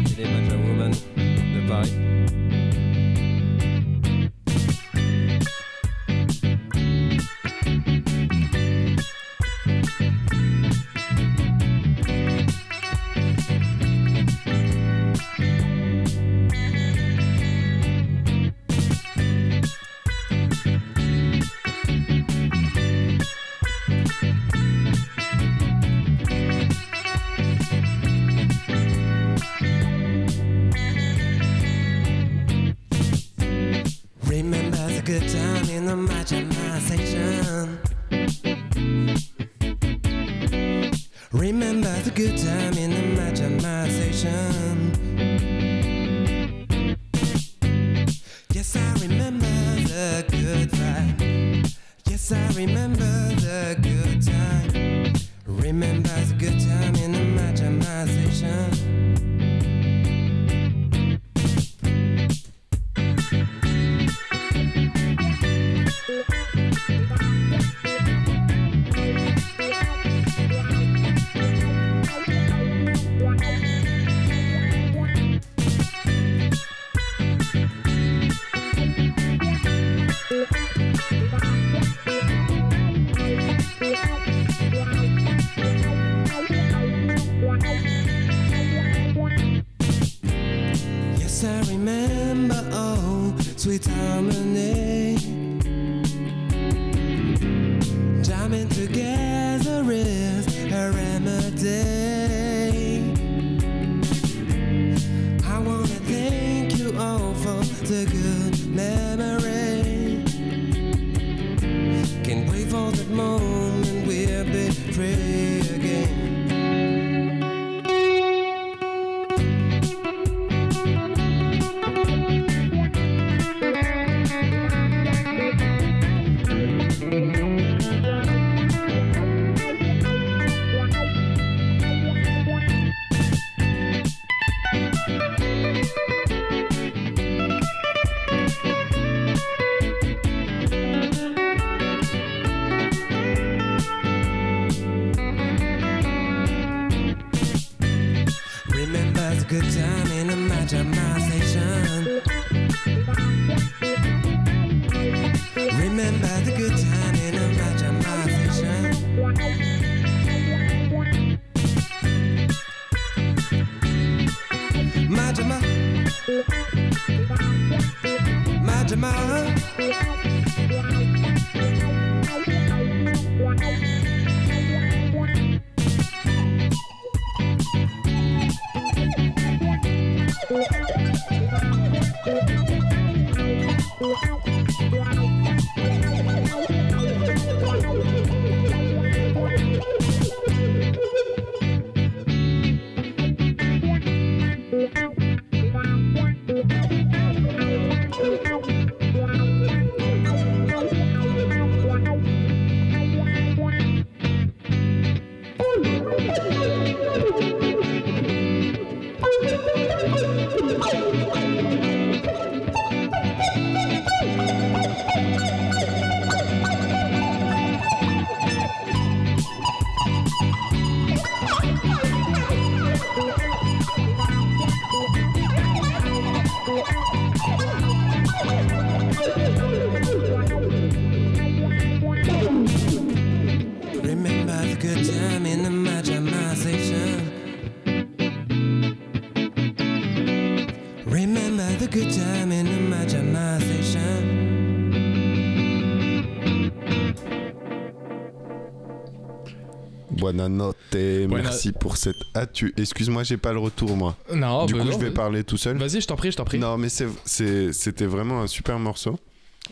merci pour cette. Ah, tu. Excuse-moi, j'ai pas le retour, moi. Non, du bah coup, non, je vais parler tout seul. Vas-y, je t'en prie, je t'en prie. Non, mais c'était vraiment un super morceau.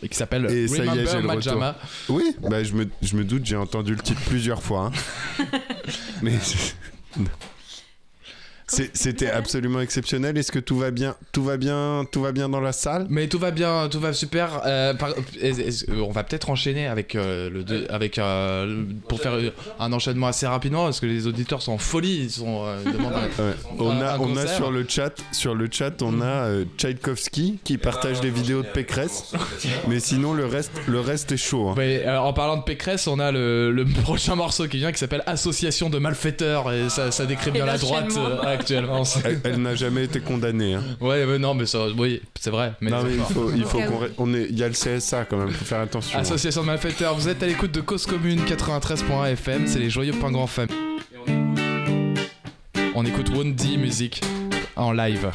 Et qui s'appelle Et ça y est, Remember j'ai le Majama. retour. Oui, bah, je, me, je me doute, j'ai entendu le titre plusieurs fois. hein. [LAUGHS] mais [LAUGHS] c'était absolument exceptionnel. Est-ce que tout va bien Tout va bien Tout va bien dans la salle? Mais tout va bien, tout va super. Euh, par- est- on va peut-être enchaîner avec euh, le deux- avec euh, pour faire un enchaînement assez rapidement parce que les auditeurs sont en folie, ils sont euh, demandent un- Ouais. On a, on a sur le chat, sur le chat, on a euh, Tchaïkovski qui partage les vidéos de Pécresse, mais sinon le reste, le reste est chaud. hein. En parlant de Pécresse, on a le, le [LAUGHS] prochain morceau qui vient qui s'appelle Association de malfaiteurs et ça, ça décrit bien Et la droite euh, actuellement. Elle, elle n'a jamais été condamnée. hein. Ouais, ouais, non, mais ça, oui, c'est vrai. Mais non mais il faut, il qu'on, où. ré- on est, il y a le CSA quand même, faut faire attention. hein. Association de malfaiteurs, vous êtes à l'écoute de Cause Commune 93.1 FM, c'est les joyeux pingouins famille. On écoute Wondy musique en live.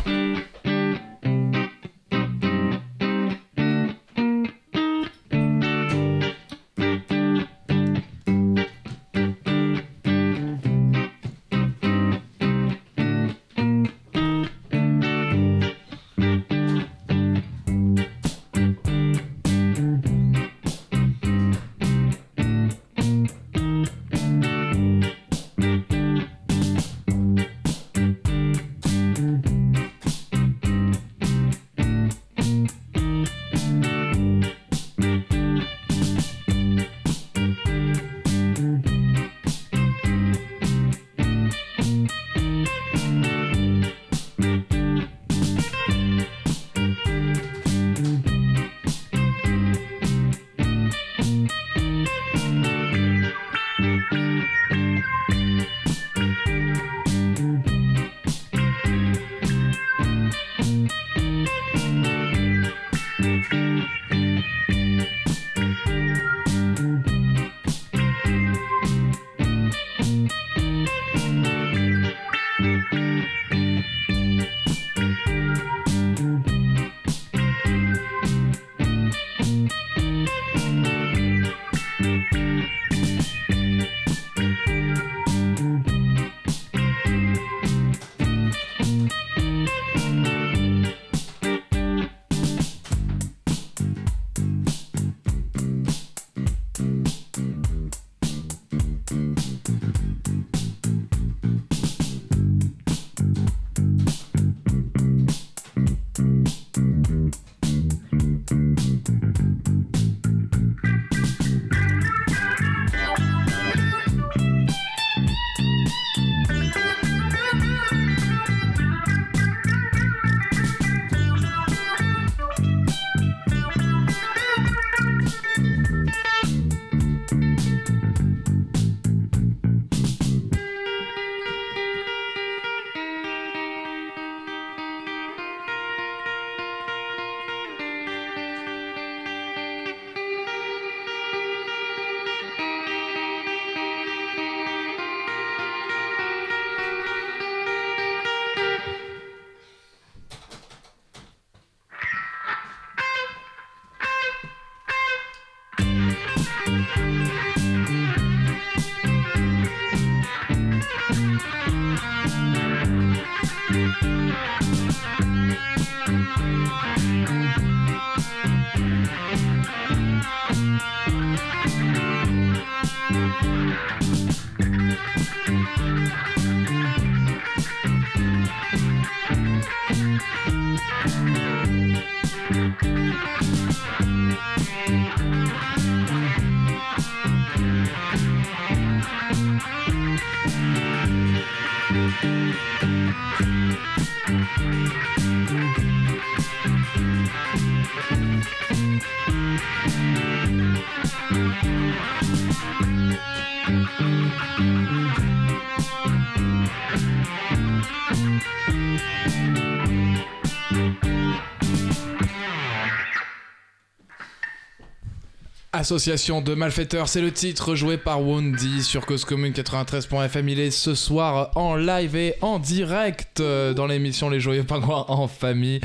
Association de malfaiteurs, c'est le titre joué par Wondi sur Cause Commune 93.fm. Il est ce soir en live et en direct euh, dans l'émission Les Joyeux Pingouins en famille.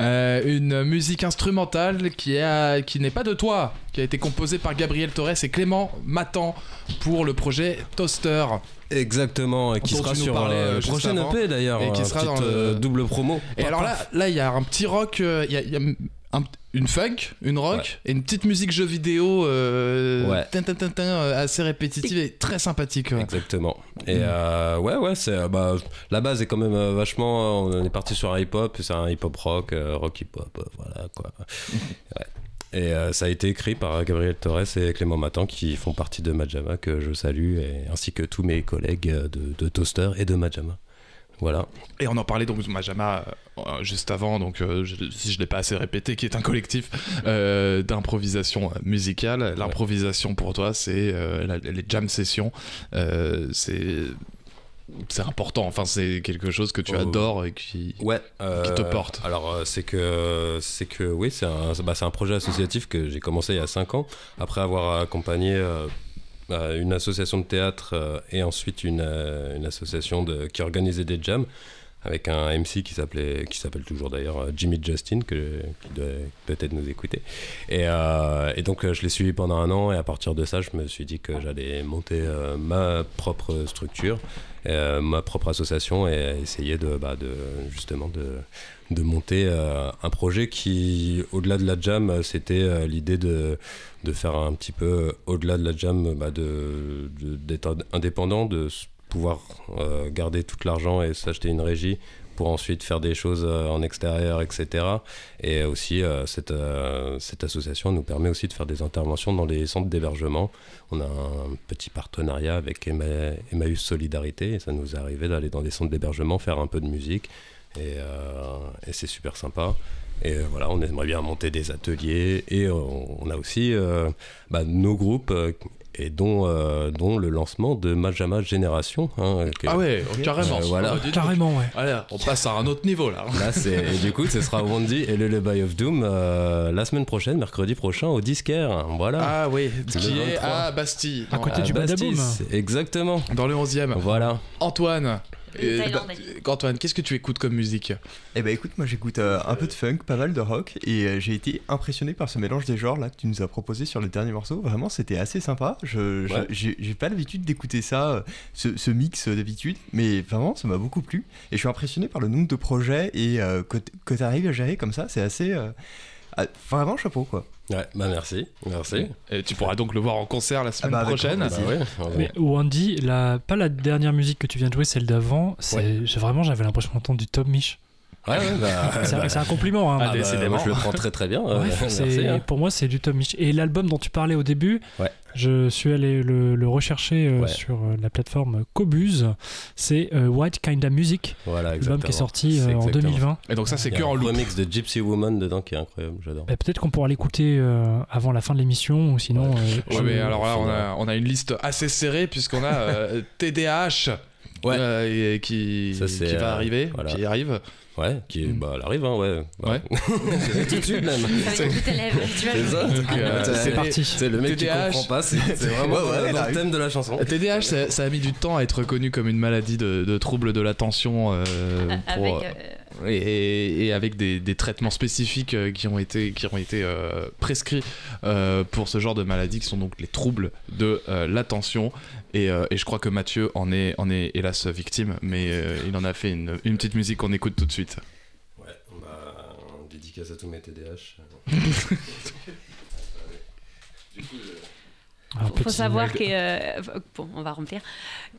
Euh, une musique instrumentale qui, a, qui n'est pas de toi, qui a été composée par Gabriel Torres et Clément Matan pour le projet Toaster. Exactement, et qui sera sur euh, euh, le juste prochain. EP d'ailleurs. Et qui euh, sera dans le- euh, double promo. Et alors là, là, il y a un petit rock, euh, il y a, il y a un- une funk, une rock, Ouais. et une petite musique jeu vidéo euh, Ouais. tin, tin, tin, tin, euh, assez répétitive et très sympathique. ouais. Exactement. Et Mm. euh, ouais, ouais, c'est bah, la base est quand même euh, vachement. On est parti sur un hip-hop, c'est un hip-hop rock, euh, rock hip-hop, euh, voilà quoi. [LAUGHS] Et ça a été écrit par Gabriel Torres et Clément Matan qui font partie de Majama que je salue, et, ainsi que tous mes collègues de, de Toaster et de Majama. Voilà. Et on en parlait donc Majama euh, juste avant, donc euh, je- si je l'ai pas assez répété, qui est un collectif euh, d'improvisation musicale. L'improvisation pour toi, c'est euh, les jam sessions. Euh, c'est c'est important. Enfin, c'est quelque chose que tu Oh. adores et qui Ouais. qui te euh, porte. Alors euh, c'est que c'est que oui, c'est un, bah, c'est un projet associatif que j'ai commencé il y a 5 ans après avoir accompagné euh, euh, une association de théâtre euh, et ensuite une, euh, une association de, qui organisait des jams avec un MC qui s'appelait qui s'appelle toujours d'ailleurs euh, Jimmy Justin que, qui doit peut-être nous écouter. Et, euh, donc euh, je l'ai suivi pendant un an et à partir de ça je me suis dit que j'allais monter ma propre structure ma propre association et essayer de, bah, justement de, monter un projet qui, au-delà de la jam, c'était l'idée de, de faire un petit peu, au-delà de la jam, bah, de, d'être indépendant, de pouvoir euh, garder tout l'argent et s'acheter une régie pour ensuite faire des choses euh, en extérieur, etc. Et aussi, euh, cette, cette association nous permet aussi de faire des interventions dans les centres d'hébergement. On a un petit partenariat avec Emma- Emmaüs Solidarité et ça nous est arrivé d'aller dans des centres d'hébergement faire un peu de musique et, c'est super sympa. Et voilà, on aimerait bien monter des ateliers et on a aussi bah, nos groupes et dont, euh, dont le lancement de Majama Génération. hein, que- Ah ouais, carrément. Euh, voilà. Ah. Carrément, ouais. Allez, on passe à un autre niveau là. Là, c'est [LAUGHS] et du coup, ce sera Wandy et le Lullaby of Doom euh, la semaine prochaine, mercredi prochain au Disquaire. Voilà. Ah oui, qui est 23. à Bastille. À côté À du Bastille, Badaboum. Exactement. Dans le 11e. Voilà. Antoine. Euh, Thaïlandais. bah, Antoine, qu'est-ce que tu écoutes comme musique? Eh ben écoute, moi j'écoute euh, un peu de funk, pas mal de rock, et euh, j'ai été impressionné par ce mélange des genres là que tu nous as proposé sur le dernier morceau. Vraiment, c'était assez sympa. Je, Ouais. j'ai, pas l'habitude d'écouter ça, euh, ce, ce mix d'habitude, mais vraiment, ça m'a beaucoup plu. Et je suis impressionné par le nombre de projets et euh, que tu arrives à gérer comme ça, c'est assez. Ah, vraiment chapeau quoi. Ouais, bah merci. Merci. Et tu pourras donc le voir en concert la semaine bah, avec prochaine. Bah ouais, ouais. Mais Wandy, la, pas la dernière musique que tu viens de jouer, celle d'avant, c'est vraiment j'avais l'impression d'entendre du Tom Mich. Ouais, ouais, bah, [LAUGHS] C'est un, bah, compliment. Hein. Ah, ah, bah, décidément. moi, je le prends très très bien. euh, Ouais, merci. c'est- hein. Pour moi, c'est du Tom Mich. Et l'album dont tu parlais au début, Ouais. je suis allé le, le rechercher euh, Ouais. sur euh, la plateforme Cobuz. C'est euh, White Kinda Music, Voilà, l'album qui est sorti euh, en exactement. 2020. Et donc ça c'est que en loop. remix de Gypsy Woman dedans qui est incroyable, j'adore. Bah, Peut-être qu'on pourra l'écouter euh, avant la fin de l'émission ou sinon. euh, Ouais, mais alors là, on a, on a une liste assez serrée puisqu'on a euh, [LAUGHS] TDAH Ouais. euh, et qui, Ça, c'est, qui va euh, arriver, voilà. qui arrive. Ouais, qui est, Mm. bah, elle arrive, hein, ouais. Ouais. C'est [LAUGHS] tout de suite même. [LAUGHS] Tu. C'est ça. Donc, euh, C'est- C'est parti. C'est le mec TDAH. qui comprend pas, c'est vraiment Ouais, ouais, euh, le thème de la chanson. TDAH, ça, ça a mis du temps à être reconnu comme une maladie de, de trouble de l'attention euh, [LAUGHS] pour, Avec, euh, et, avec des, des traitements spécifiques euh, qui ont été, qui ont été euh, prescrits euh, pour ce genre de maladie, qui sont donc les troubles de euh, l'attention. Et, et je crois que Mathieu en est, en est hélas victime, mais il en a fait une, une petite musique qu'on écoute tout de suite. Ouais, bah, dédicace à tous mes TDAH. [LAUGHS] du coup, je- un faut savoir que euh, bon, on va remplir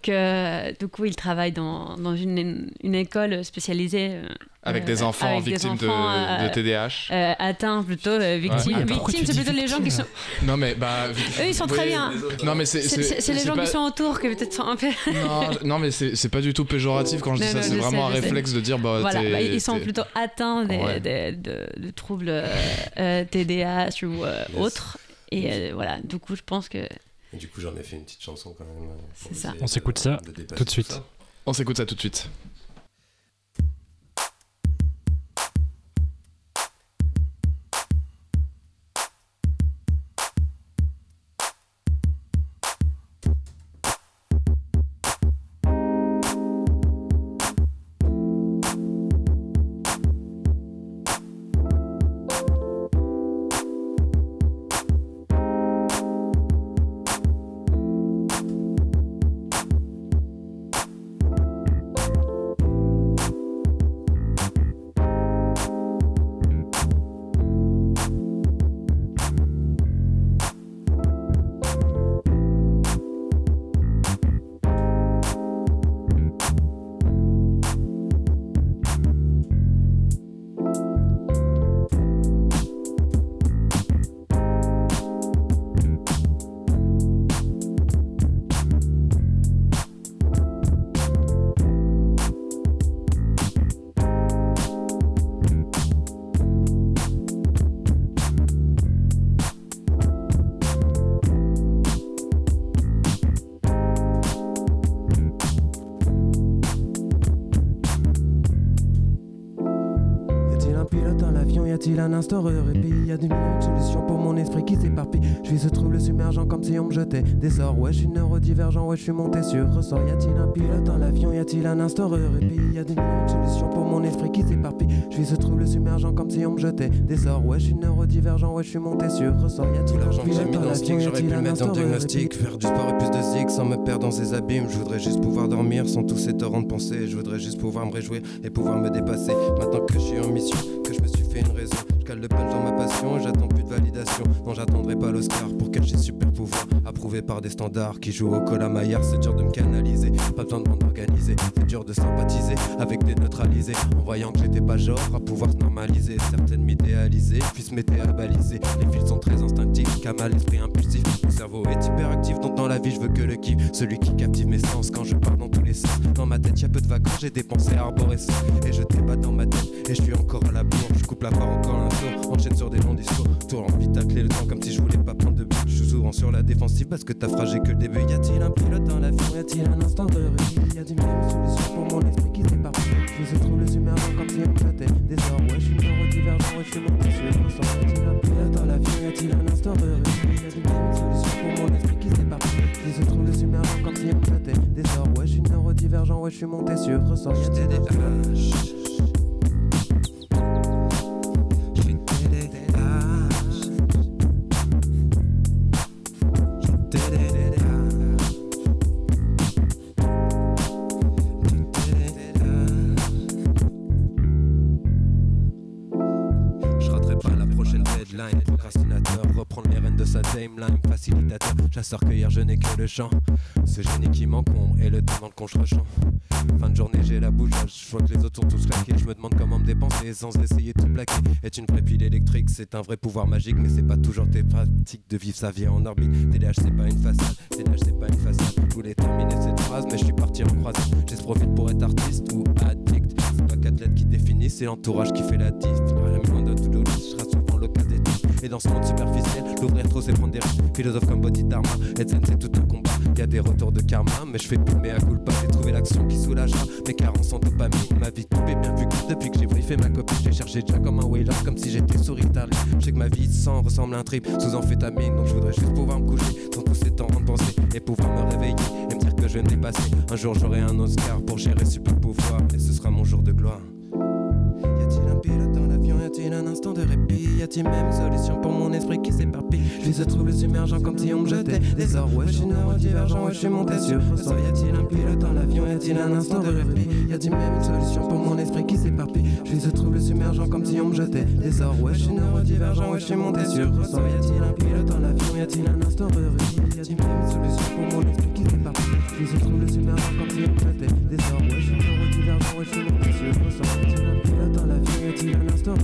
que du coup il travaille dans, dans une, une école spécialisée euh, Avec euh, des enfants avec victimes de- enfants, de, euh, TDAH. euh, atteints plutôt euh, victimes Ouais. Pourquoi victimes c'est plutôt les gens qui sont Non mais bah. eux ils sont très oui, bien Non mais c'est c'est c'est- c'est les gens pas- qui sont autour qui peut-être sont un peu Non, non, mais c'est c'est pas du tout péjoratif quand je dis Non, ça, non, c'est vraiment sais, un réflexe de dire bah voilà t'es- bah, ils sont plutôt atteints des, Ouais. des- de, de troubles euh, euh, TDAH ou euh, autres et euh, voilà du coup je pense que Et du coup, j'en ai fait une petite chanson quand même. euh, C'est ça. On s'écoute ça tout de suite. On s'écoute ça tout de suite. Suis monté sur ressort. Y a-t-il un pilote dans l'avion? Y a-t-il un instant répit Y a des millions de solutions pour mon esprit qui s'éparpille. Je vis ce trouble submergent comme si on me jetait des sorts. Ouais, je suis neurodivergent, ouais, je suis monté sur ressort. Y a-t-il L'argent que j'ai mis dans kick, j'aurais pu le mettre dans diagnostic. Faire du sport et plus de zig sans me perdre dans ces abîmes. Je voudrais juste pouvoir dormir sans tous ces torrents de pensée. Je voudrais juste pouvoir me réjouir et pouvoir me dépasser. Maintenant que je suis en mission, que je me suis fait une raison. Je cale le punch dans ma passion, j'attends plus de validation. Non, j'attendrai pas l'Oscar pour cacher super pouvoir. Approuvé par des standards qui jouent au colamaillard, c'est dur de me canaliser. Pas besoin de m'en organiser, c'est dur de sympathiser avec des neutralisés. En voyant que j'étais pas genre à pouvoir se normaliser. Certaines m'idéaliser, puis se mettaient à baliser. Les fils sont très instinctifs, Kamal, esprit impulsif. Mon cerveau est hyperactif, donc dans la vie je veux que le kiff. Celui qui captive mes sens quand je pars dans tous les sens. Dans ma tête, y a peu de vacances, j'ai des pensées arborescentes. Et je débat dans ma tête, et je suis encore coupe la part encore un tour, enchaîne sur des longs discours. Tour envie de tacler le temps comme si je voulais pas prendre de but. Je suis souvent sur la défensive parce que t'as fragé que le début. Y a-t-il un pilote dans l'avion Y a-t-il un instant de répit Y a des millions de solutions pour mon esprit qui s'éparpille. Je se trouve le submergent comme si on me jetait des sorts. Ouais, je suis neurodivergent, ouais, je suis monté sur le ressort. Y a-t-il un pilote dans l'avion Y a-t-il un instant de répit Y a des millions de solutions pour mon esprit qui s'éparpille. Je se trouve le submergent comme si on me jetait des sorts. Ouais, je suis neurodivergent, ouais, je suis monté sur ressort. Y a-t-il chasseur-cueilleur, je n'ai que le champ. Ce génie qui m'encombre et le temps dans le contre-champ. Fin de journée, j'ai la bouche, je vois que les autres sont tous claqués. Je me demande comment me dépenser sans essayer de tout plaquer. Est une vraie pile électrique, c'est un vrai pouvoir magique, mais c'est pas toujours tes pratiques de vivre sa vie en orbite. TDH, c'est pas une façade, TDH, c'est pas une façade. Je voulais terminer cette phrase, mais je suis parti en croisade. J'ai ce profil pour être artiste ou addict. C'est pas quatre lettres qui définissent, c'est l'entourage qui fait la tout Et dans ce monde superficiel, l'ouvrir trop c'est prendre des risques. Philosophe comme Body Dharma, Edson c'est tout un combat. Y a des retours de karma, mais je fais plus mes à culpa. J'ai trouvé l'action qui soulagera mes carences en dopamine. Ma vie est bien vu depuis que j'ai briefé ma copine. J'ai cherché déjà comme un whaler, comme si j'étais souris. Je sais que ma vie sans ressemble à un trip sous amphétamine. Donc je voudrais juste pouvoir me coucher sans tous ces temps de penser et pouvoir me réveiller et me dire que je vais me dépasser. Un jour j'aurai un Oscar pour gérer super pouvoir et ce sera mon jour de gloire. Y a-t-il un pilote a-t-il un instant de répit. Y a-t-il même solution pour mon esprit qui s'éparpille? Je se trouve submergent comme si on me jetait des ors Ouais, je suis neurodivergent, ouais, je suis monté sur ressort Y a-t-il un pilote dans l'avion? Y a-t-il un instant de répit? Y a-t-il même une solution pour mon esprit qui s'éparpille? Je se trouve submergent comme si on me jetait des ors Ouais, je suis neurodivergent, ouais, je suis monté sur ressort Y a-t-il un pilote dans l'avion? Y a-t-il un instant de répit? Y a-t-il même une solution pour mon esprit qui s'éparpille? Je se trouve submergent comme si on me jetait des ors Ouais, je suis neurodivergent, ouais, je suis monté sur ressort Y a-t-il un pilote dans l'avion? Y a-t-il un instant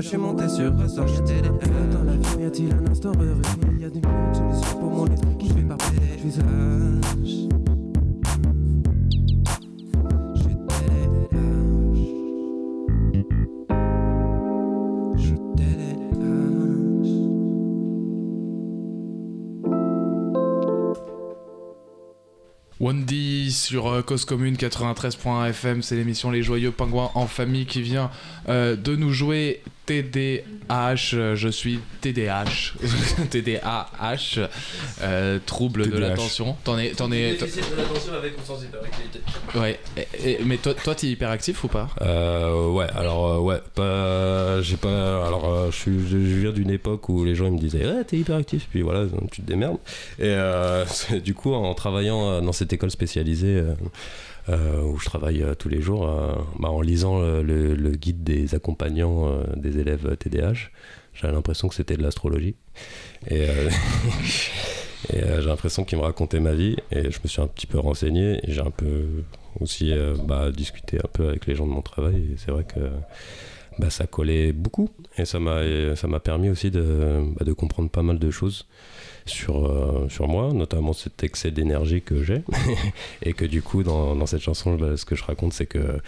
je suis monté sur ressort un pilote dans l'avion Y a-t-il un instant de répit Y a-t-il une solution pour mon esprit qui s'éparpille Je suis Wendy sur euh, Cause Commune 93.fm, c'est l'émission Les Joyeux Pingouins en famille qui vient euh, de nous jouer TDAH. Je suis TDAH. [LAUGHS] TDAH. euh, trouble de TDAH. l'attention. T'en es. T'en es Déficit de l'attention avec ou sans hyperactivité. ouais. Et- et- mais toi, toi, t'es hyperactif ou pas? Euh, ouais, alors euh, ouais, pas, j'ai pas, alors euh, je, suis, je, je viens d'une époque où les gens ils me disaient, ouais, t'es hyperactif, puis voilà, tu te démerdes. Et euh, [LAUGHS] du coup, en travaillant euh, dans cette école spécialisée où je travaille euh, tous les jours, euh, bah, en lisant euh, le, guide des accompagnants euh, des élèves TDAH, j'avais l'impression que c'était de l'astrologie. Et, euh, [LAUGHS] euh, j'ai l'impression qu'il me racontait ma vie et je me suis un petit peu renseigné j'ai un peu aussi euh, bah, discuté un peu avec les gens de mon travail et c'est vrai que bah, ça collait beaucoup et ça m'a ça m'a permis aussi de comprendre pas mal de choses sur, euh, sur moi, notamment cet excès d'énergie que j'ai [LAUGHS] et que du coup dans, dans cette chanson ce que je raconte c'est que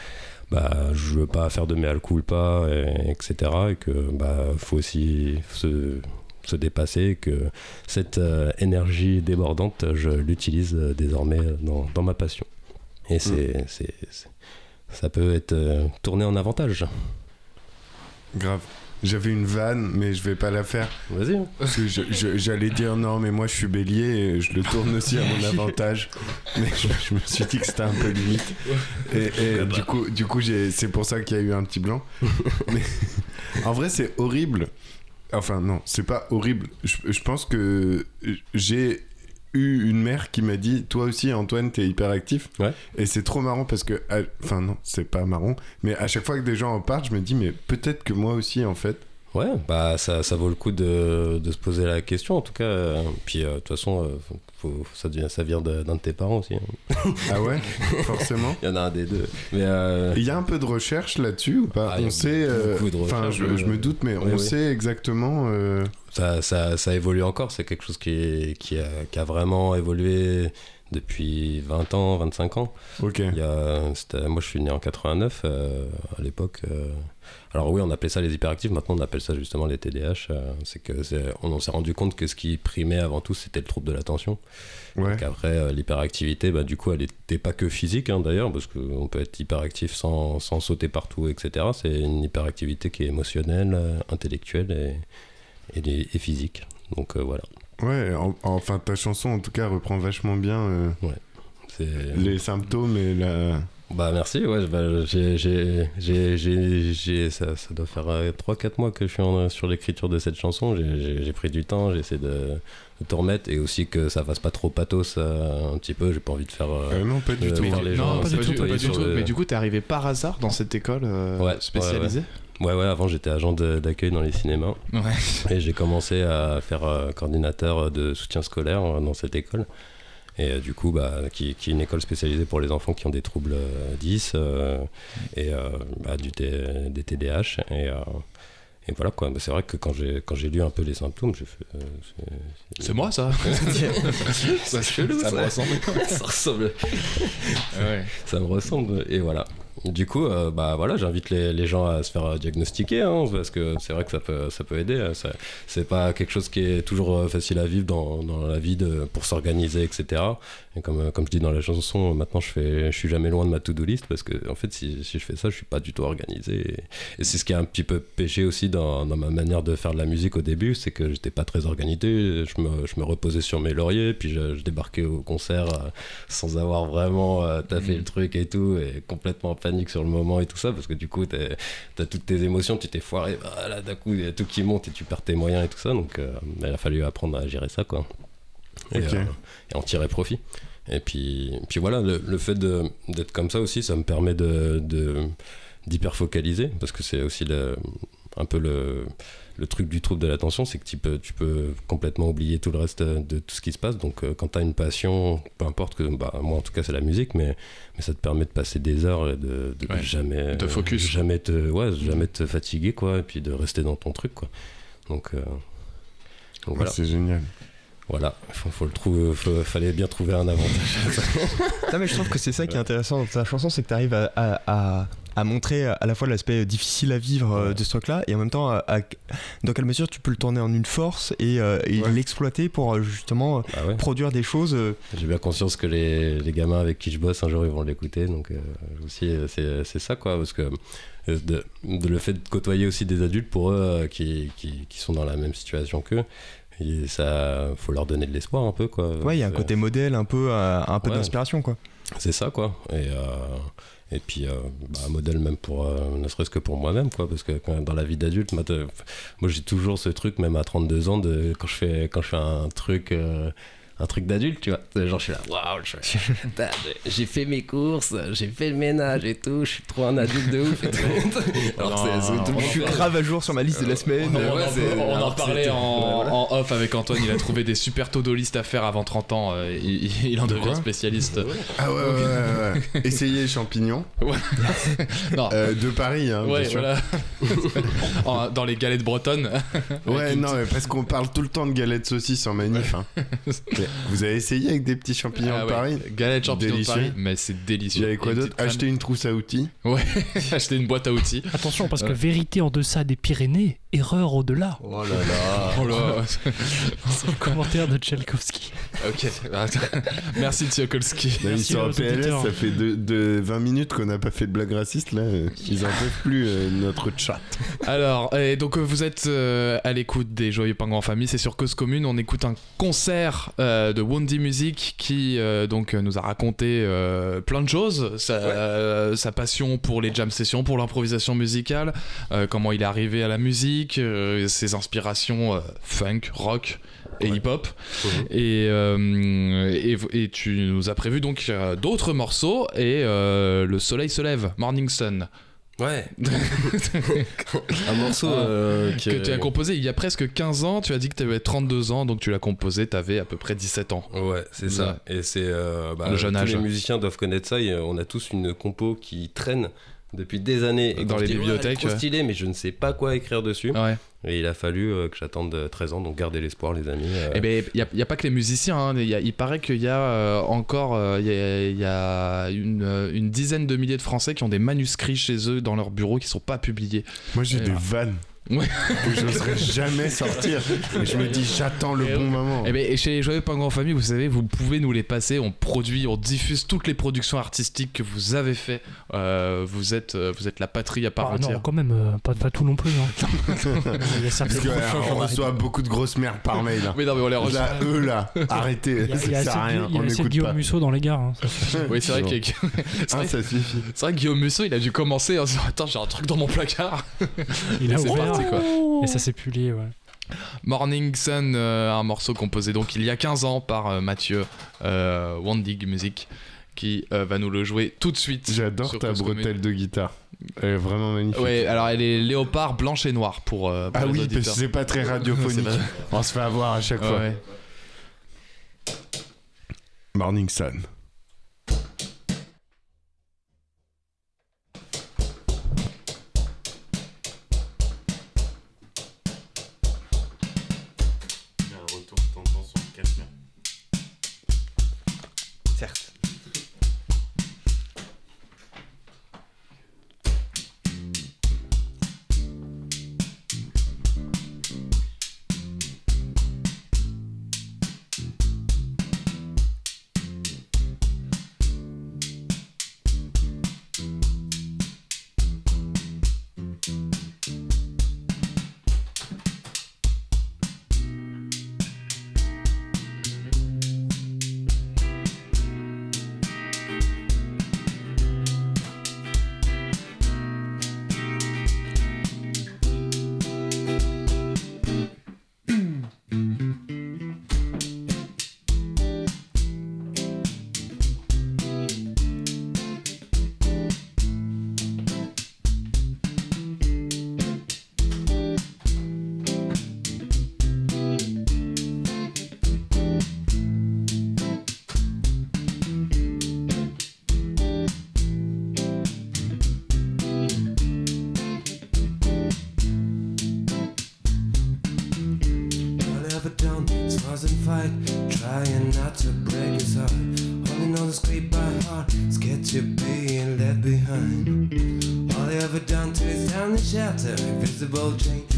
bah, je veux pas faire de mea culpa et, etc et que bah, faut aussi se, se dépasser et que cette euh, énergie débordante je l'utilise euh, désormais dans, dans ma passion Et c'est, c'est, c'est- ça peut être euh, tourné en avantage. Grave. J'avais une vanne, mais je vais pas la faire. Vas-y. j'allais dire non, mais moi je suis bélier et je le tourne aussi à mon [LAUGHS] avantage. Mais je, je me suis dit que c'était un peu limite. Et, et du coup, du coup c'est pour ça qu'il y a eu un petit blanc. Mais [LAUGHS] en vrai, c'est horrible. Enfin, non, c'est pas horrible. Je, je pense que j'ai eu une mère qui m'a dit Toi aussi, Antoine, t'es hyperactif. Ouais. Et c'est trop marrant parce que. à- Enfin, non, c'est pas marrant. Mais à chaque fois que des gens en parlent, je me dis Mais peut-être que moi aussi, en fait. Ouais, bah ça, ça vaut le coup de, de se poser la question en tout cas. Puis euh, de toute façon, euh, faut- ça, devient, ça vient d'un de tes parents aussi. hein. Ah ouais Forcément. [LAUGHS] Il y en a un des deux. Mais euh, Il y a un peu de recherche là-dessus ou pas? Ah, On sait. euh, beaucoup de Enfin, recherche, je, je me euh, doute, mais oui, on oui. sait exactement. euh, ça, ça, ça évolue encore. C'est quelque chose qui, est- qui, a, qui a vraiment évolué depuis 20 ans, 25 ans. Ok. Il y a, moi, je suis né en 89 euh, à l'époque. euh, alors oui, on appelait ça les hyperactifs. Maintenant, on appelle ça justement les TDAH. euh, c'est que on, on s'est rendu compte que ce qui primait avant tout, c'était le trouble de l'attention. Ouais. Donc après, l'hyperactivité, bah, du coup, elle n'était pas que physique, hein, d'ailleurs, parce qu'on peut être hyperactif sans, sans sauter partout, etc. C'est une hyperactivité qui est émotionnelle, intellectuelle et, et, et physique. Donc voilà. Ouais, en- enfin, ta chanson en tout cas reprend vachement bien euh, C'est- les symptômes et la. Bah merci, ouais, bah, j'ai, j'ai, j'ai, j'ai, j'ai- ça, ça doit faire 3-4 mois que je suis en- sur l'écriture de cette chanson. J'ai, j'ai- j'ai pris du temps, j'essaie de, de tout remettre et aussi que ça fasse pas trop pathos euh, un petit peu. J'ai pas envie de faire. euh, Euh, non, pas du de tout. non, pas du tout, Mais du coup, t'es arrivé par hasard dans cette école euh, Ouais, spécialisée? Ouais, ouais, avant j'étais agent d'accueil dans les cinémas. Ouais. Et j'ai commencé à faire euh, coordinateur de soutien scolaire euh, dans cette école. Et euh, du coup, bah, qui, qui est une école spécialisée pour les enfants qui ont des troubles euh, 10 euh, et euh, bah, du des TDAH. Et, euh, et voilà quoi. Bah, c'est vrai que quand j'ai quand j'ai lu un peu les symptômes, j'ai fait. euh, c'est- moi, [LAUGHS] ça C'est chelou, Ça me ça. ressemble. [LAUGHS] ça ressemble. Ouais. Ça me ressemble. Et voilà. Du coup, euh, bah voilà, j'invite les, gens à se faire euh, diagnostiquer, hein, parce que c'est vrai que ça peut, ça peut aider. Ça- C'est pas quelque chose qui est toujours euh, facile à vivre dans, dans la vie de, pour s'organiser, etc. Et comme, euh, comme je dis dans la chanson, maintenant je fais, je suis jamais loin de ma to-do list parce que en fait, si, si je fais ça, je suis pas du tout organisé. Et, et c'est ce qui a un petit peu péché aussi dans, dans ma manière de faire de la musique au début, c'est que j'étais pas très organisé. Je me, je me reposais sur mes lauriers, puis je, je débarquais au concert euh, sans avoir vraiment euh, taffé le truc et tout, et complètement en panique sur le moment et tout ça, parce que du coup, t'as toutes tes émotions, tu t'es foiré, bah, là d'un coup, il y a tout qui monte et tu perds tes moyens et tout ça, donc euh, il a fallu apprendre à gérer ça, quoi. Et, euh, et en tirer profit. Et puis, puis voilà, le, le fait d'être comme ça aussi, ça me permet de, d'hyper focaliser, parce que c'est aussi le, un peu le, le truc du trouble de l'attention, c'est que tu peux, tu peux complètement oublier tout le reste de tout ce qui se passe. Donc euh, quand tu as une passion, peu importe que, bah, moi en tout cas c'est la musique, mais, mais ça te permet de passer des heures et de, de Ouais, jamais, de focus. jamais te, ouais, jamais te fatiguer, quoi, et puis de rester dans ton truc, quoi. Donc, euh, donc voilà. C'est génial. Voilà, faut, faut le trouver, faut- fallait bien trouver un avantage. [LAUGHS] Non, mais je trouve que c'est ça qui est intéressant dans ta chanson, c'est que tu arrives à, à- à- à montrer à la fois l'aspect difficile à vivre euh, de ce truc-là et en même temps dans quelle mesure tu peux le tourner en une force et, euh, et Ouais. l'exploiter pour euh, justement Bah ouais. produire des choses. J'ai bien conscience que les, les gamins avec qui je bosse un jour ils vont l'écouter, donc euh, aussi c'est ça quoi, parce que de, de le fait de côtoyer aussi des adultes pour eux qui, qui, qui sont dans la même situation qu'eux, et ça faut leur donner de l'espoir un peu quoi. Ouais, il y a un côté modèle, un peu, euh, un peu Ouais. d'inspiration quoi. C'est ça quoi. Et, euh, et puis euh, bah, un modèle même pour euh, ne serait-ce que pour moi-même quoi parce que quand- dans la vie d'adulte moi, j'ai toujours ce truc même à 32 ans de quand je fais quand je fais un truc euh, un truc d'adulte tu vois genre je suis là waouh je suis- [LAUGHS] putain, j'ai- fait mes courses j'ai fait le ménage et tout je suis trop un adulte de ouf et tout. [LAUGHS] alors c'est- c'est tout le Je suis grave à jour sur ma liste de la semaine. On, Ouais, en- c'est- on en parlait en, ouais, voilà. en off avec Antoine. Il a trouvé des super to-do list à faire avant 30 ans. euh, il, il en devient spécialiste. Ah ouais, ouais, ouais, ouais. Essayez champignons. [LAUGHS] Non. Euh, de Paris, hein, ouais, bien sûr. voilà. En- dans les galettes bretonnes. Ouais, non, mais parce qu'on parle tout le temps de galettes saucisses en manif. hein. Vous avez essayé avec des petits champignons Ah de ouais, Paris Galette champignons de Délicieux. Paris, mais c'est délicieux. Il y avait quoi d'autre. Acheter une trousse à outils. Ouais, [LAUGHS] acheter une boîte à outils. Attention, parce que Ouais. vérité en deçà des Pyrénées, erreur au-delà. Oh là là. [LAUGHS] Oh là. C'est le commentaire de Tchalkovsky. ok. [LAUGHS] Merci sont en aux PLS, ça fait de, de 20 minutes qu'on n'a pas fait de blague raciste. Là, ils en peuvent plus, euh, notre chat. Alors, et donc euh, vous êtes euh, à l'écoute des Joyeux Pingouins en famille, c'est sur Cause Commune. On écoute un concert euh, de Wondi Music qui euh, donc nous a raconté euh, plein de choses, sa, euh, sa passion pour les jam sessions, pour l'improvisation musicale, euh, comment il est arrivé à la musique, euh, ses inspirations euh, funk, rock et hip-hop. Et, euh, et, et tu nous as prévu donc d'autres morceaux et Le Soleil se lève, Morning Sun. Ouais. [LAUGHS] un morceau euh, qui que tu as composé il y a presque 15 ans. Tu as dit que tu avais 32 ans, donc tu l'as composé, tu avais à peu près 17 ans. Ouais, c'est ça. Et c'est euh, bah, Le jeune tous âge. les musiciens doivent connaître ça. et, on a tous une compo qui traîne depuis des années et Dans les Ouais, bibliothèques, trop ouais. stylé, mais je ne sais pas quoi écrire dessus. Ouais. Et il a fallu euh, que j'attende euh, 13 ans, donc gardez l'espoir, les amis. euh. Eh ben, il n'y a, pas que les musiciens. hein. Il y a- il paraît qu'il y a euh, encore euh, il y a, il y a une, euh, une dizaine de milliers de Français qui ont des manuscrits chez eux dans leur bureau qui sont pas publiés. Moi, j'ai des vannes Ouais. que je n'oserais jamais sortir. Et je me dis, j'attends le Et- bon moment. Eh ben, et chez les Joyeux Pingouins en famille, vous savez, vous pouvez nous les passer. On produit, on diffuse toutes les productions artistiques que vous avez fait. Euh, vous êtes, euh, vous êtes la patrie à part Ah, entière. non, quand même, euh, pas, pas tout non plus. hein. [LAUGHS] Il y a certaines Parce que, euh, on reçoit beaucoup de grosses merdes par mail. hein. Mais non, mais on les reçoit. Là, eux, là, arrêtez. Il y a, il y a ça sert à rien. il y a On assez Guillaume pas. Musso dans les gares. hein. [LAUGHS] Oui, c'est vrai c'est Ah, vrai- ça suffit. c'est vrai que Guillaume Musso, il a dû commencer en se disant Attends, j'ai un truc dans mon placard. Il Et a ouvert, parti, quoi. Et ça s'est publié, ouais. Morning Sun, euh, un morceau composé donc il y a 15 ans par euh, Mathieu euh, Wandig Music qui euh, va nous le jouer tout de suite. J'adore ta bretelle de guitare. Elle est vraiment magnifique. Ouais, alors elle est léopard blanche et noire pour. euh, pour Ah les oui, parce auditeurs. que c'est pas très radiophonique. [LAUGHS] Pas- On se fait avoir à chaque fois. Morning Sun. Invisible chain,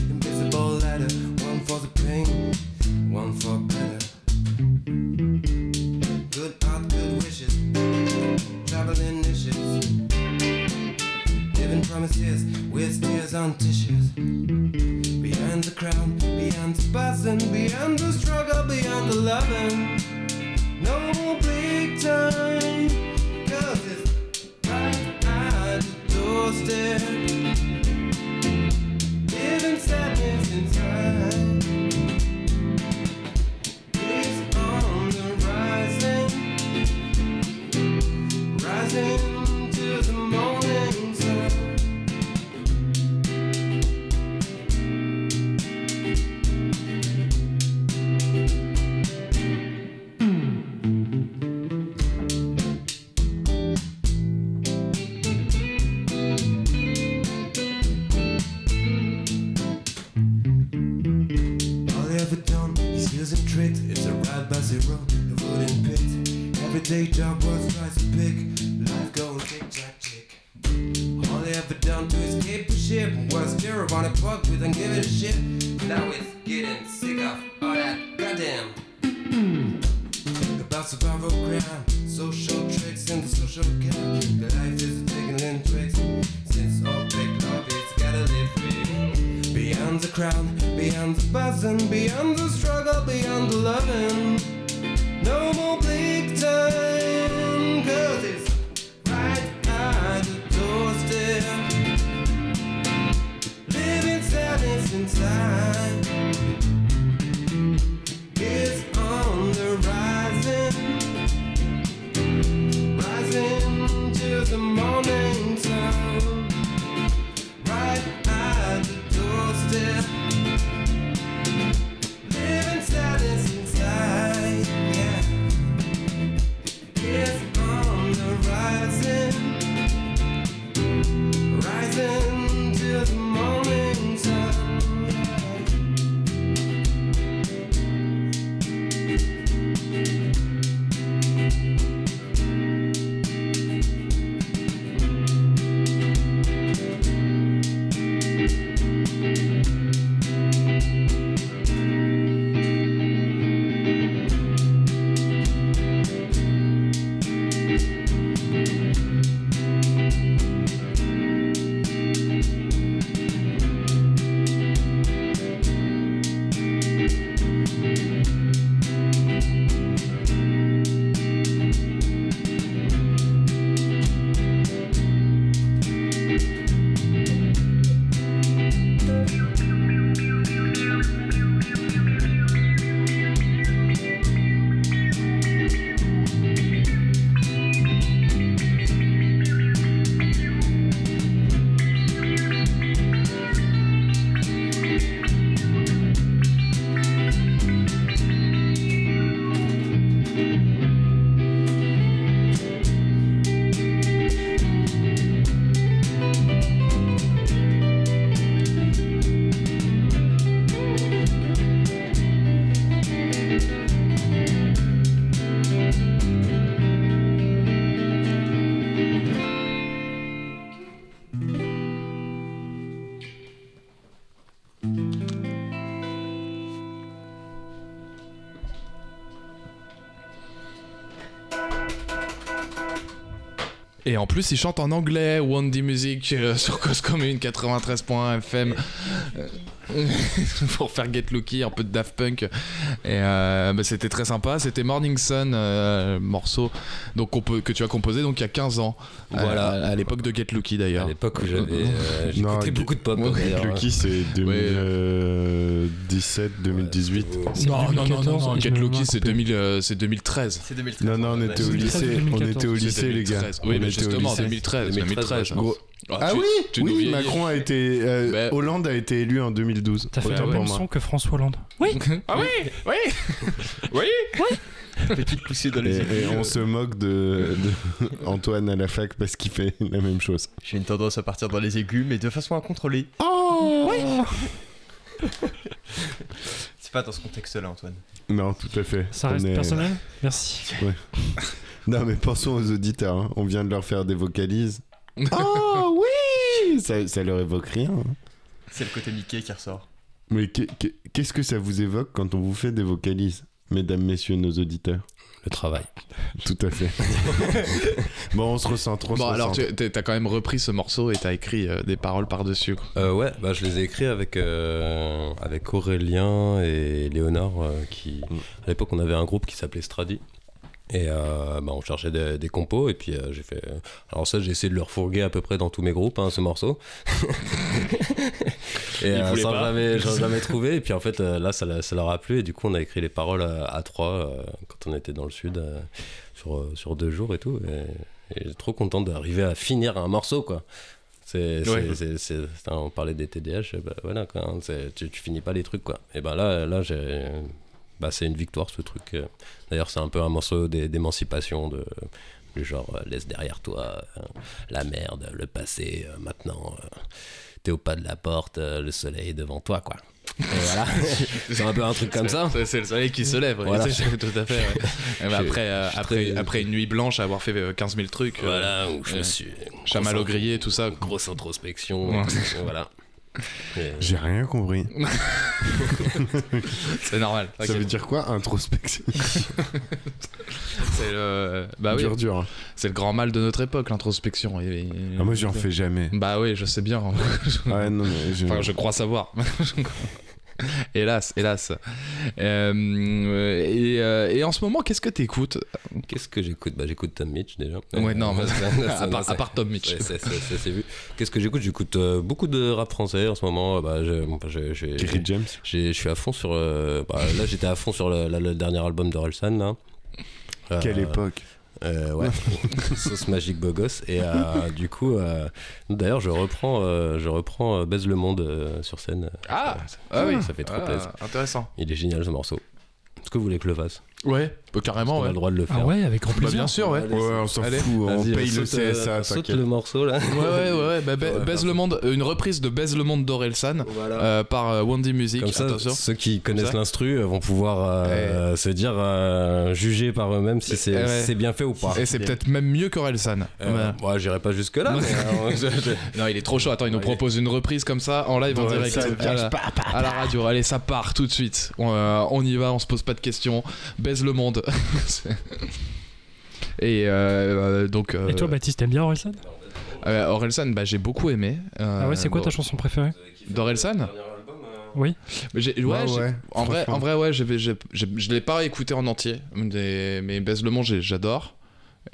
beyond the buzzing, beyond the struggle, beyond the loving. No more bleak time, cause it's right at the doorstep. Living sadness inside Et en plus, il chante en anglais, Wandy Music euh, sur Cause Commune 93.1 FM. Euh, [LAUGHS] pour faire Get Lucky, un peu de Daft Punk. Et euh, bah, c'était très sympa. C'était Morning Sun, euh, morceau donc, que tu as composé donc, il y a 15 ans. Voilà. À, à l'époque de Get Lucky d'ailleurs. À l'époque où j'avais, euh, [LAUGHS] j'écoutais Get- beaucoup de pop. D'ailleurs. Lucky, c'est 2017, 2018. Non, non, non, non, 2014, non, je Get Lucky, c'est 2000, euh, c'est 2013. C'est 2013. Non, non, on était au 2013, lycée. On était au 2014. lycée, les gars. 2013. On Oui, mais justement, lycée. 2013. 2013. Ah tu- oui, tu oui. Macron a été, euh, Bah- Hollande a été élu en 2012. T'as fait le même son que François Hollande. Oui. [LAUGHS] Ah oui, [LAUGHS] oui, oui. Petite poussée dans Et, les et yeux. on se moque de, de [LAUGHS] Antoine à la fac parce qu'il fait la même chose. J'ai une tendance à partir dans les aigus, mais de façon incontrôlée. Oh C'est pas dans ce contexte-là, Antoine. Non, tout à fait. Ça On reste est- personnel? Merci. Non, mais pensons aux auditeurs. hein. On vient de leur faire des vocalises. oh oui ça, ça leur évoque rien. hein. C'est le côté Mickey qui ressort. Mais qu'est- qu'est- qu'est-ce que ça vous évoque quand on vous fait des vocalises, mesdames, messieurs, nos auditeurs? Le travail. Tout à fait. [LAUGHS] bon, on se on se Bon, alors, tu as quand même repris ce morceau et t'as écrit euh, des paroles par-dessus. Euh, ouais, bah, je les ai écrits avec, euh, avec Aurélien et Léonard. euh, qui, à l'époque, on avait un groupe qui s'appelait Stradi. Et euh, bah, on cherchait des, des compos. Et puis euh, j'ai fait. Alors, ça, j'ai essayé de le refourguer à peu près dans tous mes groupes, hein, ce morceau. [LAUGHS] et euh, [LAUGHS] sans jamais, jamais trouvé. Et puis en fait, euh, là, ça, ça leur a plu. Et du coup, on a écrit les paroles à, à trois euh, quand on était dans le sud euh, sur, euh, sur deux jours et tout. Et, et trop content d'arriver à finir un morceau, quoi. C'est, c'est- Ouais. c'est- c'est- c'est- on parlait des TDH, bah, voilà, quoi, hein, tu, tu finis pas les trucs, quoi. Et ben là, là j'ai, bah, c'est une victoire, ce truc. euh. D'ailleurs, c'est un peu un morceau d'é- d'émancipation, de, du genre, euh, laisse derrière toi euh, la merde, le passé, euh, maintenant, euh, t'es au pas de la porte, euh, le soleil est devant toi, quoi. Et voilà, [LAUGHS] c'est un peu un truc comme ça. C'est- le soleil qui se lève. Voilà. Tout à fait. ouais. [LAUGHS] Je- après, euh, après, très- après une nuit blanche, avoir fait euh, 15 000 trucs. euh, Voilà, où je me euh, suis Chamallow grillé, tout ça. Grosse introspection, Ouais. voilà. Et- J'ai rien compris. [LAUGHS] C'est normal. Ça veut dire quoi, introspection? C'est le. Bah oui. Dur, dur. C'est le grand mal de notre époque, l'introspection. Et- Ah, moi, j'en fais jamais. Bah oui, je sais bien. Ouais, non, mais je- Enfin, je crois savoir. [LAUGHS] [LAUGHS] hélas, hélas. Euh, et, euh, et en ce moment, qu'est-ce que t'écoutes? Qu'est-ce que j'écoute? Bah j'écoute Tom Mitch déjà. Ouais, non, [LAUGHS] mais- ça- [LAUGHS] ça- à part- ça- à part Tom Mitch. Ça, vu. Qu'est-ce que j'écoute? J'écoute euh, beaucoup de rap français en ce moment. Bah, je, bah, je- je- Kerry James? j'ai- Je suis à fond sur. euh, bah, là, j'étais à fond sur le, dernier album de Relsan. Là. Euh, Quelle époque euh, ouais, [LAUGHS] sauce magique beau gosse. Et euh, du coup, euh, d'ailleurs, je reprends, euh, je reprends euh, Baise le monde euh, sur scène. Ah, ça, ah oui. ça fait trop Ah, plaisir. Intéressant. Il est génial ce morceau. Est-ce que vous voulez que je le fasse? Ouais, bah, carrément, On a ouais. le droit de le faire. Ah ouais, avec grand Bah, plaisir. bien sûr, ouais. On s'en fout, on paye le euh, CSA, saute t'inquiète. le morceau là. Ouais, ouais, ouais, bah, ba- baise le monde, euh, une reprise de Baise le monde d'Orelsan Voilà. euh, par euh, Wandy Music. Comme ça, Attention. ceux qui connaissent l'instru euh, vont pouvoir euh, se dire, euh, juger par eux-mêmes si c'est si bien fait ou pas. Et c'est peut-être même mieux qu'Orelsan. Euh, ouais, j'irai pas jusque là. euh, [LAUGHS] Non, il est trop chaud. Attends, il nous propose une reprise comme ça en live en direct à la, radio. Allez, ça part tout de suite. On, euh, on y va, on se pose pas de questions. Baise le monde. [LAUGHS] Et euh, euh, donc. euh, Et toi, Baptiste, t'aimes bien Orelsan? Euh, Orelsan, bah, j'ai beaucoup aimé. Euh, Ah ouais, c'est quoi ta bon, chanson préférée? D'Orelsan? Oui. Mais ouais, Bah ouais, en, vrai, en vrai, ouais, je l'ai pas écouté en entier. Des- mais Baise le monde, j'adore.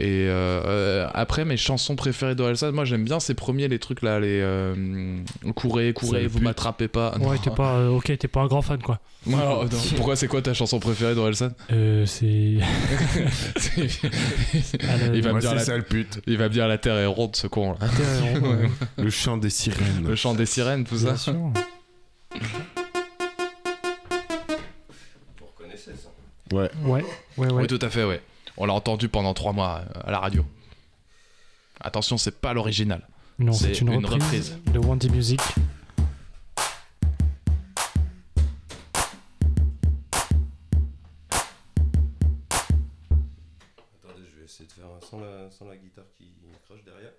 Et euh, euh, après, mes chansons préférées d'Orelsan, moi j'aime bien ces premiers, les trucs là, les euh, courez, courez, Sale vous m'attrapez pas. Ouais, t'es pas. euh, ok, t'es pas un grand fan, quoi. [LAUGHS] Non. Pourquoi c'est quoi ta chanson préférée d'Orelsan Euh, c'est. [LAUGHS] Ah, la- il, va me dire c'est la... ça le pute. il va me dire la terre est ronde, ce con là. [LAUGHS] Ouais, Le chant des sirènes. Le chant des sirènes, tout ça. Bien sûr. Vous reconnaissez ça? Ouais. Ouais, ouais, ouais. Oui, tout à fait, ouais. On l'a entendu pendant trois mois euh, à la radio. Attention, c'est pas l'original. Non, c'est c'est une, une reprise, reprise. de Wandy Music. Attendez, je vais essayer de faire un sans la, sans la guitare qui crache derrière.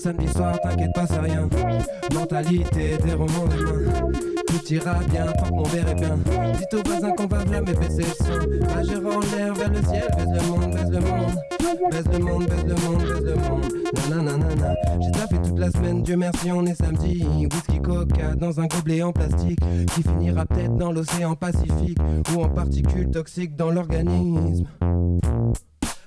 Samedi soir, t'inquiète pas, c'est rien. Mentalité, des romans de. Tout ira bien, tant que mon verre est bien. Dites aux voisins qu'on va jamais baisser le son. Majeur en l'air vers le ciel, baise le monde, baise le monde. Baise le monde, baise le monde, baise le monde. Nanana, j'ai taffé toute la semaine, Dieu merci, on est samedi. Whisky coca dans un gobelet en plastique qui finira peut-être dans l'océan Pacifique ou en particules toxiques dans l'organisme.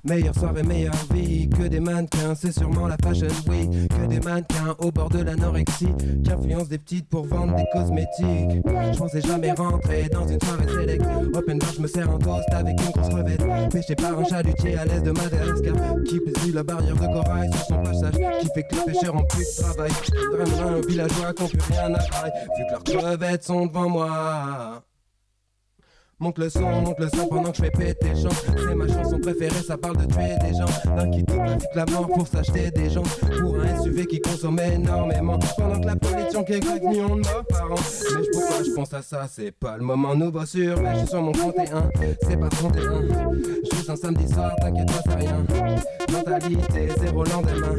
Meilleure soirée, meilleure vie que des mannequins, c'est sûrement la fashion week. Que des mannequins au bord de l'anorexie qui influencent des petites pour vendre des cosmétiques. Je pensais jamais rentrer dans une soirée select. Open bar, je me sers un toast avec une grosse crevette. Pêché par un chalutier à l'aise de Madagascar qui pèse la barrière de corail sur son passage. Qui fait que les pêcheurs ont plus de travail. Vraiment un villageois qui n'ont plus rien faire vu que leurs crevettes sont devant moi. Monte le son, monte le son pendant que je fais péter les. C'est ma chanson préférée, ça parle de tuer des gens. D'un qui toute la mort pour s'acheter des gens. Pour un SUV qui consomme énormément. Pendant que la pollution qui est 5 millions de morts par an. Mais pourquoi je pense à ça C'est pas le moment nouveau sur. Mais je suis sur mon 31, c'est pas 31. Juste un samedi soir, t'inquiète pas, c'est rien. Mentalité, zéro lendemain.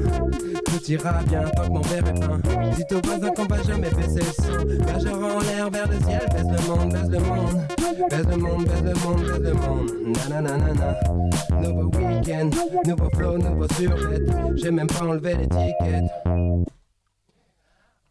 Tout ira bien tant que mon verre est plein. Dites aux voisins qu'on va jamais baisser le son. Majeur en l'air vers le ciel, baisse le monde, baisse le monde. Baisse le monde, baisse le monde, baisse le monde. Nananana. Nouveau week-end, nouveau flow, nouveau survêt. J'ai même pas enlevé l'étiquette.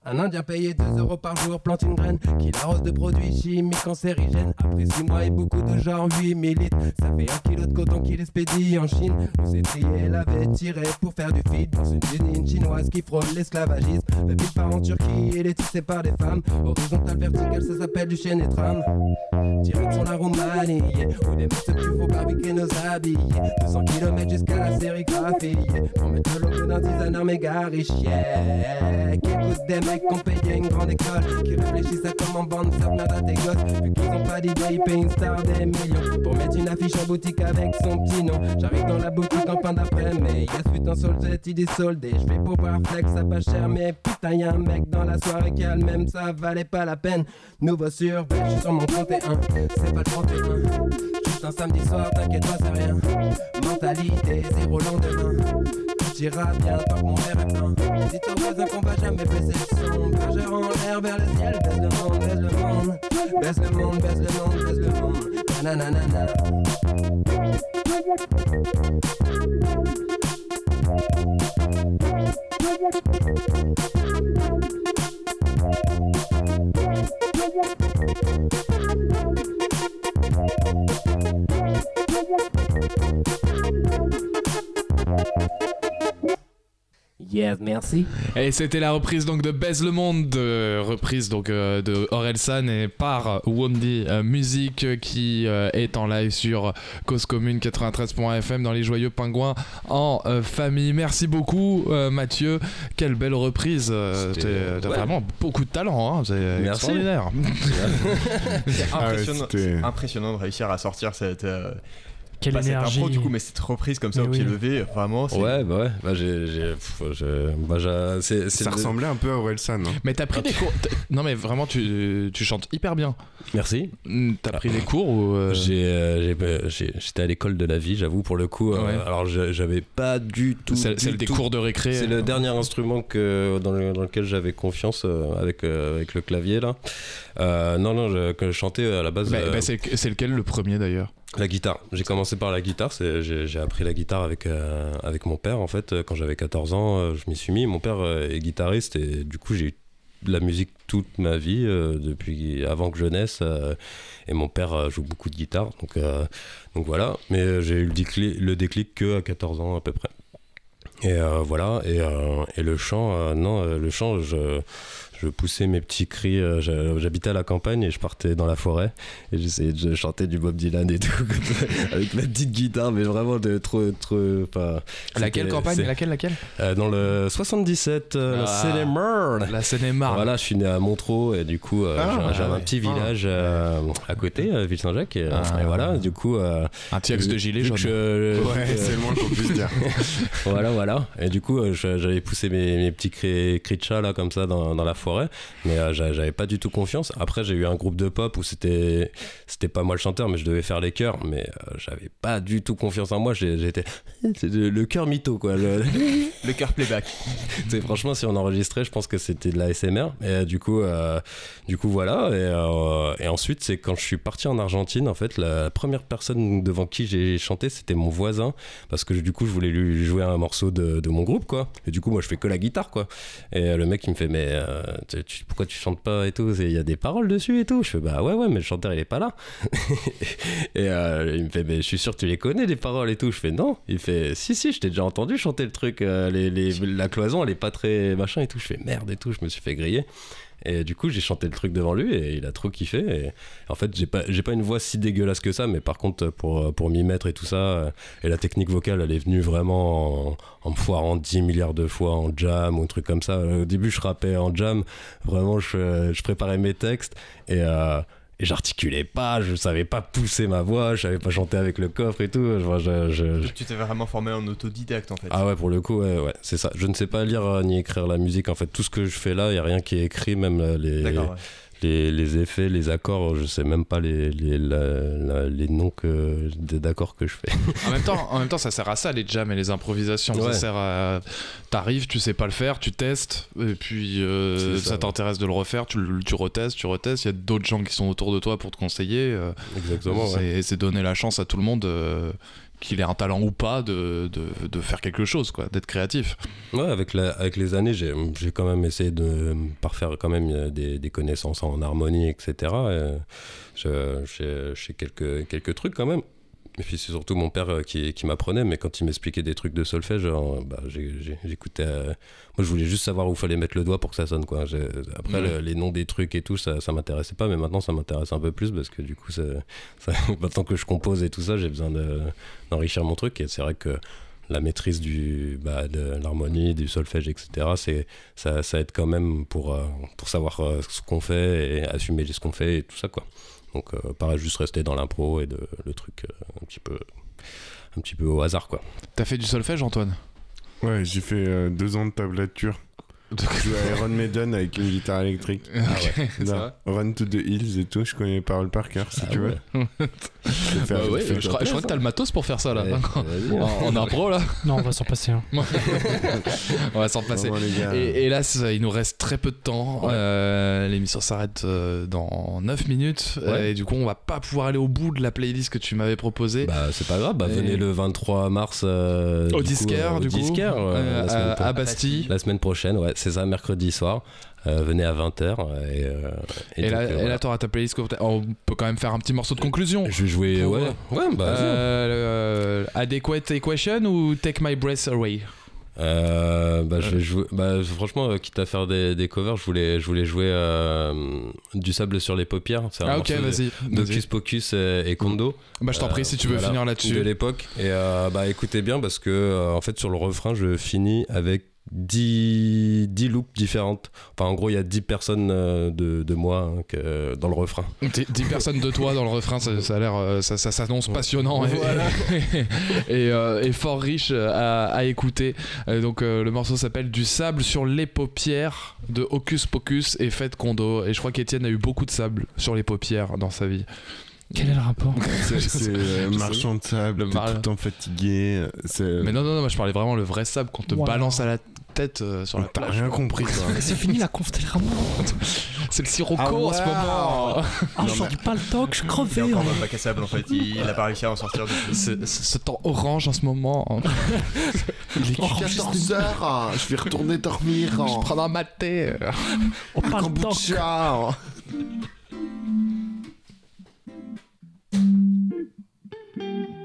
Un Indien payé 2 euros par jour plante une graine qui l'arrose de produits chimiques cancérigènes. Après 6 mois et beaucoup de genre 8000 litres, ça fait un kilo de coton qu'il expédie en Chine. On s'est trié, l'avait tiré pour faire du feed dans une usine chinoise qui frôle l'esclavagisme. Le big part en Turquie et les tissé par des femmes. Horizontal, vertical, ça s'appelle du chêne et tram. Direction la Roumanie, où des mecs se tuent pour barbecue nos habits. 200 km jusqu'à la sérigraphie, pour mettre le logo d'un designer méga riche. Qui qui ont payé une grande école, qui réfléchissent à comment vendre ça merde à tes gosses. Vu qu'ils ont pas d'idée, ils payent une star des millions pour mettre une affiche en boutique avec son petit nom. J'arrive dans la boutique en fin d'après, mais y'a ce putain soldat, il est soldé. Je vais pour voir flex, ça pas cher, mais putain, y'a un mec dans la soirée qui a le même, ça valait pas la peine. Nouveau survêt, je suis sur mon 31, c'est pas le 31. Juste un samedi soir, t'inquiète pas, c'est rien. Mentalité, zéro lendemain. Tout ira bien tant que mon verre est plein. Dites aux voisins qu'on va jamais baisser le son. Majeur en l'air vers le ciel, baisse le monde, baisse le monde. Baisse le monde, baisse le monde, baisse le monde. Yes, merci. Et c'était la reprise donc de Baise le Monde, euh, reprise donc euh, de Orelsan et par Wondy euh, Music euh, qui euh, est en live sur Cause Commune 93.fm dans les Joyeux Pingouins en euh, famille. Merci beaucoup euh, Mathieu, quelle belle reprise. euh, T'as ouais. vraiment beaucoup de talent, hein, c'est Merci. extraordinaire. [LAUGHS] [LAUGHS] C'est Ah ouais, impressionnant, impressionnant de réussir à sortir cette. Euh, Quelle pas cette énergie. intro du coup, mais cette reprise comme ça Mais au pied oui. levé, vraiment. c'est- Ouais, bah ouais, bah j'ai. j'ai- pff, j'ai- bah, j'ai- c'est- c'est Ça le- ressemblait un peu à Orelsan. hein. Mais t'as pris des cours. Non mais vraiment tu, tu chantes hyper bien. Merci. Mm, T'as pris des cours ou euh, J'ai, euh, j'ai- euh, j'ai- j'étais à l'école de la vie, j'avoue, pour le coup. euh, alors, j'avais pas du tout. C'est du c'est des cours de récré. C'est le dernier instrument que, dans, le- dans lequel j'avais confiance euh, avec, euh, avec le clavier là. Euh, non, non, je, chantais à la base. Bah, euh, bah, c'est c'est lequel le premier d'ailleurs? La guitare. J'ai commencé par la guitare. J'ai appris la guitare avec, euh, avec mon père, en fait. Quand j'avais 14 ans, euh, je m'y suis mis. Mon père euh, est guitariste et du coup, j'ai eu de la musique toute ma vie, euh, depuis avant que je naisse. euh, et mon père euh, joue beaucoup de guitare. Donc, euh, donc voilà. Mais euh, j'ai eu le déclic, le déclic que à 14 ans à peu près. Et euh, voilà. Et, euh, et le chant, euh, non, euh, le chant, je. Je poussais mes petits cris, euh, j'habitais à la campagne et je partais dans la forêt et j'essayais de chanter du Bob Dylan et tout [LAUGHS] avec ma petite guitare mais vraiment de trop trop enfin, Laquelle campagne? Laquelle Laquelle? Euh, dans le 77 euh, la Ah. Seine-et-Marne La Seine-et-Marne. voilà je suis né à Montreux et du coup euh, Ah, j'avais ouais. un petit Ah. village à côté euh, Ville-Saint-Jacques et, Ah. et voilà du coup euh, Un petit axe de gilet je- Ouais, c'est le moins qu'on puisse dire. [LAUGHS] voilà, voilà. Et du coup, euh, j'avais poussé mes, mes petits cris, cris de chat là, comme ça, dans, dans la forêt. Mais euh, j'a- j'avais pas du tout confiance. Après, j'ai eu un groupe de pop où c'était c'était pas moi le chanteur, mais je devais faire les chœurs. Mais euh, j'avais pas du tout confiance en moi. J'étais [LAUGHS] le, cœur mytho, quoi. Le, [LAUGHS] Le cœur playback. [LAUGHS] c'est franchement, si on enregistrait, je pense que c'était de la SMR. Et euh, du coup, du coup, voilà. Et, ensuite, c'est quand je suis parti en Argentine, en fait, la première personne devant qui j'ai chanté, c'était mon voisin, parce que du coup, je voulais lui jouer un morceau de, mon groupe, quoi. Et du coup, moi, je fais que la guitare, quoi. Et le mec, il me fait, mais euh, pourquoi tu chantes pas et tout? Il y a des paroles dessus et tout. Je fais, bah ouais, ouais, mais le chanteur, il est pas là. [LAUGHS] et euh, il me fait, mais je suis sûr que tu les connais, les paroles et tout. Je fais, non. Il fait, si, si, je t'ai déjà entendu chanter le truc. euh, les, les- la cloison, elle est pas très machin et tout. Je fais, merde et tout. Je me suis fait griller. Et du coup, j'ai chanté le truc devant lui et il a trop kiffé. Et en fait, j'ai pas, j'ai pas une voix si dégueulasse que ça, mais par contre, pour, pour m'y mettre et tout ça, euh, et la technique vocale, elle est venue vraiment en, me foirant 10 milliards de fois en jam ou un truc comme ça. Au début, je rappais en jam, vraiment, je, je préparais mes textes et. euh, et j'articulais pas, je savais pas pousser ma voix, je savais pas chanter avec le coffre et tout. Je- je- je- Tu t'es vraiment formé en autodidacte en fait. ah ouais, pour le coup, ouais, ouais, c'est ça. Je ne sais pas lire euh, ni écrire la musique. En fait, tout ce que je fais là, il y a rien qui est écrit, même euh, les, ouais. Les, les effets, les accords. Je sais même pas les, les, la- la- les noms que, des d'accords que je fais. En même, temps, en même temps, ça sert à ça, les jams et les improvisations. Ouais. Ça sert à. T'arrives, tu sais pas le faire, tu testes, et puis euh, ça, ouais. t'intéresse de le refaire, tu, tu retestes, tu retestes. Il y a d'autres gens qui sont autour de toi pour te conseiller. euh, Exactement, c'est- ouais. C'est donner la chance à tout le monde, euh, qu'il ait un talent ou pas, de, de, faire quelque chose, quoi, d'être créatif. Ouais, avec, la, avec les années, j'ai j'ai quand même essayé de parfaire quand même euh, des, des connaissances en harmonie, etc. Et je- J'ai j'ai quelques, quelques trucs quand même. Et puis c'est surtout mon père euh, qui, qui m'apprenait, mais quand il m'expliquait des trucs de solfège, genre, bah, j'écoutais. euh, moi, je voulais juste savoir où fallait mettre le doigt pour que ça sonne. Quoi. Après, le- les noms des trucs et tout, ça, ça m'intéressait pas, mais maintenant, ça m'intéresse un peu plus parce que du coup, ça, ça- [LAUGHS] maintenant que je compose et tout ça, j'ai besoin de- d'enrichir mon truc. Et c'est vrai que la maîtrise du, bah, de l'harmonie, du solfège, etc., c'est, ça, ça aide quand même pour, euh, pour savoir euh, ce qu'on fait et assumer ce qu'on fait et tout ça, quoi. Donc, euh, pareil, juste rester dans l'impro et de, le truc euh, un, petit peu, un petit peu au hasard, quoi. T'as fait du solfège, Antoine? Ouais, j'ai fait euh, deux ans de tablature. Je à Iron Maiden avec une guitare électrique. [LAUGHS] Ah ouais, vrai Run to the Hills et tout, je connais les paroles par cœur si Ah tu ouais. veux. [LAUGHS] Je Bah ouais, je, crois, je crois que t'as le matos pour faire ça là. [LAUGHS] Hein. en, en impro là. Non, on va s'en passer. hein. On va s'en passer. Vraiment, les gars. Et hélas, il nous reste très peu de temps. Ouais. Euh, L'émission s'arrête euh, dans 9 minutes. Ouais. Et du coup, on va pas pouvoir aller au bout de la playlist que tu m'avais proposée. Bah, c'est pas grave, bah, Et- venez le 23 mars euh, au du coup, disquaire, euh, au du coup. disquaire, euh, Euh, à, à Bastille. La semaine prochaine, ouais, c'est ça, mercredi soir. Euh, venez à 20h. Et, euh, Et, là, euh, voilà. t'auras ta playlist. On peut quand même faire un petit morceau de conclusion. Je vais jouer, ouais, ouais, bah. Euh, euh, Adequate Equation ou Take My Breath Away? Euh, bah, je vais jouer. Bah, franchement, euh, quitte à faire des, des covers, je voulais, je voulais jouer euh, du sable sur les paupières. C'est Ah ok, de- vas-y. d'Hocus vas-y. Pocus et, et Kondo. Bah, je t'en prie, Euh, si tu veux voilà, finir De là-dessus. l'époque. Et euh, bah écoutez bien parce que euh, en fait sur le refrain, je finis avec 10, 10 loops différentes. Enfin, en gros, il y a 10 personnes euh, de, de moi hein, que, dans le refrain. 10 personnes de toi dans le refrain, ça, ça a l'air, euh, ça, ça s'annonce passionnant et, [LAUGHS] et, euh, et fort riche à, à écouter. Donc euh, le morceau s'appelle Du sable sur les paupières de Hocus Pocus et Fête Kondo. Et je crois qu'Étienne a eu beaucoup de sable sur les paupières dans sa vie. Quel est le rapport C'est [LAUGHS] euh, marchand de sable, mar- tout le temps fatigué. euh, C'est... Mais non, non, non, moi je parlais vraiment le vrai sable qu'on te Wow. balance à la tête euh, sur la T'as rien compris, toi. C'est fini la conf tellement. [LAUGHS] C'est le sirocco Ah, en ce moment. Ah, j'aurais pas le temps que je Il est crevais. encore dans le bac à sable en fait, il, il a pas réussi à en sortir c'est Ce temps orange en ce moment. [LAUGHS] Il est Oh, 14 heures, je vais retourner dormir. Je prends un maté. On parle de temps.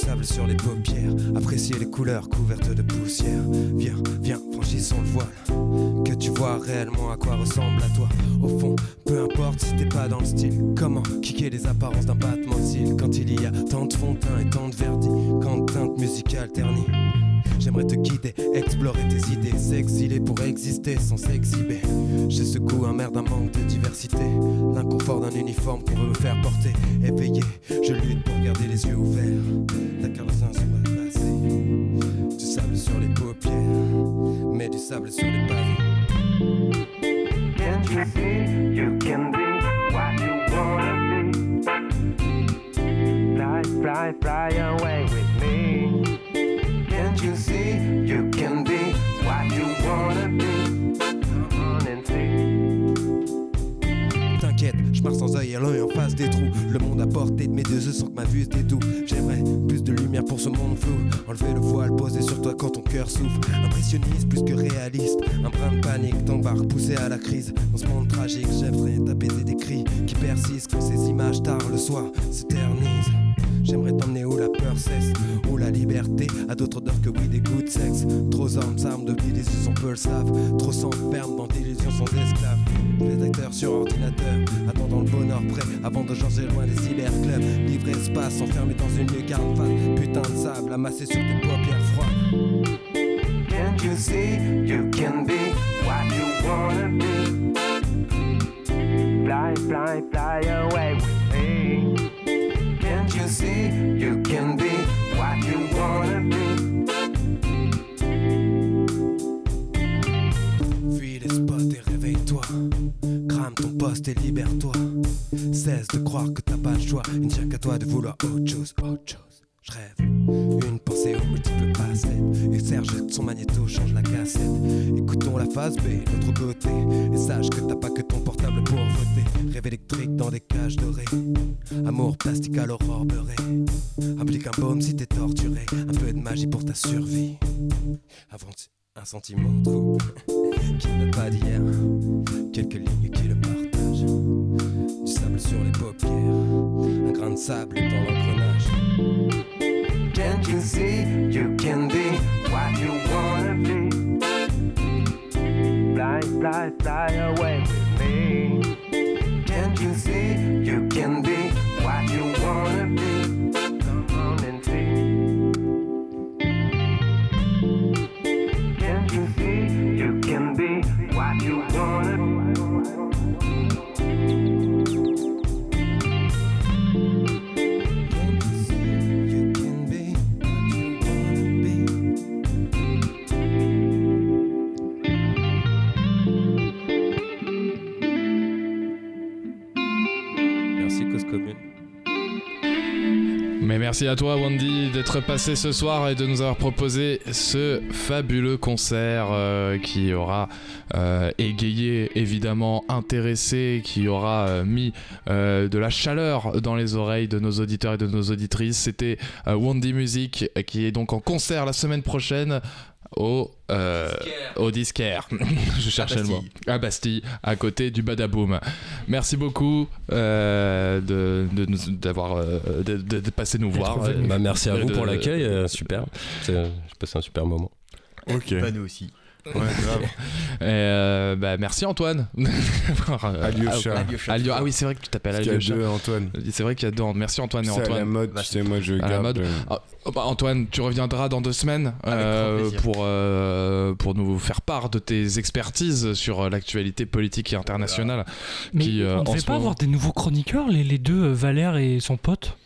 Sable sur les paupières Apprécier les couleurs couvertes de poussière. Viens, viens, franchissons le voile Que tu vois réellement à quoi ressemble à toi. Au fond, peu importe si t'es pas dans le style Comment kicker les apparences d'un battement de Quand il y a tant de fond de teint et tant de verdi Quand teinte musicale ternie J'aimerais te guider, explorer tes idées, s'exiler pour exister sans s'exhiber. J'ai ce goût amer d'un manque de diversité, l'inconfort d'un uniforme qu'on veut me faire porter. Éveillé, je lutte pour garder les yeux ouverts. La carrosserie sur le passé, du sable sur les paupières, mais du sable sur les pavés. Can't you see? You can be what you wanna be? Fly, fly, fly away. T'inquiète, je pars sans œil et l'œil en face des trous. Le monde à portée de mes deux yeux sans que ma vue se détoue. J'aimerais plus de lumière pour ce monde flou. Enlever le voile, poser sur toi quand ton cœur souffre. Impressionniste plus que réaliste. Un brin de panique t'embarque poussé à la crise. Dans ce monde tragique, j'aimerais t'apaiser des cris qui persistent quand ces images tard le soir s'éternisent. J'aimerais t'emmener où la peur cesse, où la liberté a d'autres odeurs que oui des goûts de sexe. Trop hommes, armes de d'illusions, peu le savent. Trop s'enferment dans d'illusions sans esclaves. Rédacteur sur ordinateur, attendant le bonheur prêt avant de changer loin des cyberclubs. Livre espace, enfermé dans une lucarne fade. Putain de sable amassé sur tes paupières froides. Can't you see? You can be what you wanna be? Fly, fly, fly away see you can be what you wanna be? Fuis les spots et réveille-toi. Crame ton poste et libère-toi. Cesse de croire que t'as pas le choix. Il ne tient qu'à toi de vouloir autre chose, autre chose. Rêve une pensée aux multiples facettes. Et Serge son magnéto change la cassette. Écoutons la phase B, l'autre côté. Et sache que t'as pas que ton portable pour voter. Rêve électrique dans des cages dorées. Amour plastique à l'aurore beurrée. Applique un baume si t'es torturé. Un peu de magie pour ta survie. Avant un sentiment trouble [LAUGHS] qui date pas d'hier. Quelques lignes qui le sur les paupières. Un grain de sable dans l'engrenage. Can't you see you can be what you wanna be? Fly, fly, fly away with me. Can't you see you can be merci à toi Wendy d'être passé ce soir et de nous avoir proposé ce fabuleux concert euh, qui aura euh, égayé, évidemment intéressé, qui aura euh, mis de la chaleur dans les oreilles de nos auditeurs et de nos auditrices. C'était Wendy Music qui est donc en concert la semaine prochaine au, euh, au disquaire. [LAUGHS] Je cherchais le mot. À Bastille, à côté du Badaboom. Merci beaucoup euh, de, de nous- d'avoir euh, de, de- de passer nous voir. Bah, Euh, merci à de- vous pour de- l'accueil, euh, super. C'est- J'ai passé un super moment. Ok. Bah, nous aussi. Ouais, grave. Et, euh, bah, merci Antoine. [LAUGHS] Alyosha. Ah, Alio- Ah oui, c'est vrai que tu t'appelles Parce qu'il y a Alyosha. deux Antoine. C'est vrai qu'il y a deux. Merci Antoine et C'est à Antoine. la mode, tu sais, moi je à la garde. mode. euh, Ah, oh, bah, Antoine, tu reviendras dans deux semaines euh, pour, euh, pour nous faire part de tes expertises sur euh, l'actualité politique et internationale. Qui, euh, on ne devait pas moment- avoir des nouveaux chroniqueurs, les, les deux, Valère et son pote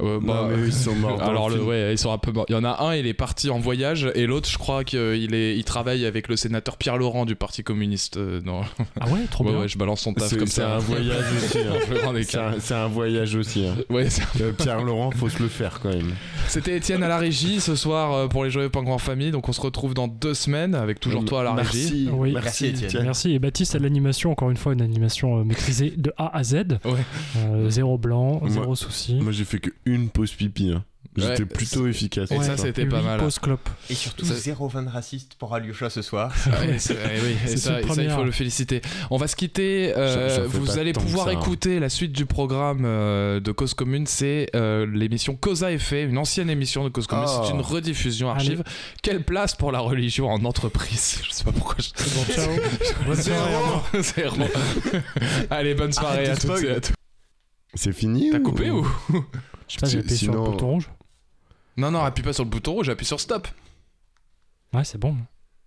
Euh, Non, mais eux, ils sont morts [LAUGHS] Alors le ouais, ils sont un peu morts. Il y en a un, il est parti en voyage, et l'autre, je crois qu'il est, il travaille avec le sénateur Pierre Laurent du Parti communiste. euh, [LAUGHS] Ah ouais, trop Ouais, bien. ouais, je balance son taf C'est comme c'est ça. un voyage [LAUGHS] aussi. hein. Un peu grand C'est un- C'est un voyage aussi. hein. Ouais, c'est- Pierre Laurent, faut se le faire quand même. C'était Étienne à la régie ce soir euh, pour les Joyeux Pingouins en famille. Donc on se retrouve dans deux semaines avec toujours toi à la régie. Merci. Oui. Merci, Étienne. Merci. Et Baptiste à l'animation, encore une fois, une animation euh, maîtrisée de A à Z. Ouais. Euh, zéro blanc, Moi- zéro souci. Moi j'ai fait que une pause pipi. hein. J'étais Ouais, plutôt efficace. Et ça, c'était pas mal. Clope. Et surtout, Ça- zéro van raciste pour Alyosha ce soir. Ah oui, c'est vrai, oui. Et C'est ça, son et ça, il faut le féliciter. On va se quitter. euh, Ça- ça fait vous allez pouvoir ça, hein. écouter la suite du programme euh, de Cause Commune. C'est euh, l'émission Cause à effet, une ancienne émission de Cause Commune. C'est une rediffusion archive. Quelle place pour la religion en entreprise? [LAUGHS] Je sais pas pourquoi je. Bon, ciao. [LAUGHS] Bonne soirée, revoir. Zéro. [LAUGHS] Allez, bonne soirée Arrête à toutes et à tous. C'est fini T'as ou- coupé ou? Je sais pas, j'ai appuyé sur le bouton rouge. Non, non, appuie pas sur le bouton rouge, appuie sur stop. Ouais, c'est bon.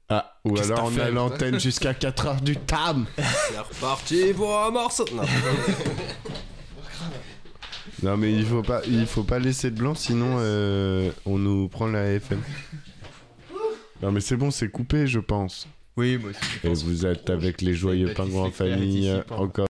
Ah, ou alors on fait, a l'antenne jusqu'à 4h du tam. [LAUGHS] C'est reparti pour un morceau. Non. [LAUGHS] Non mais il faut pas, il faut pas laisser de blanc sinon euh, on nous prend la FM. Non mais c'est bon, c'est coupé je pense. Oui, moi aussi. je Et vous êtes avec les joyeux pingouins en famille pardon. encore.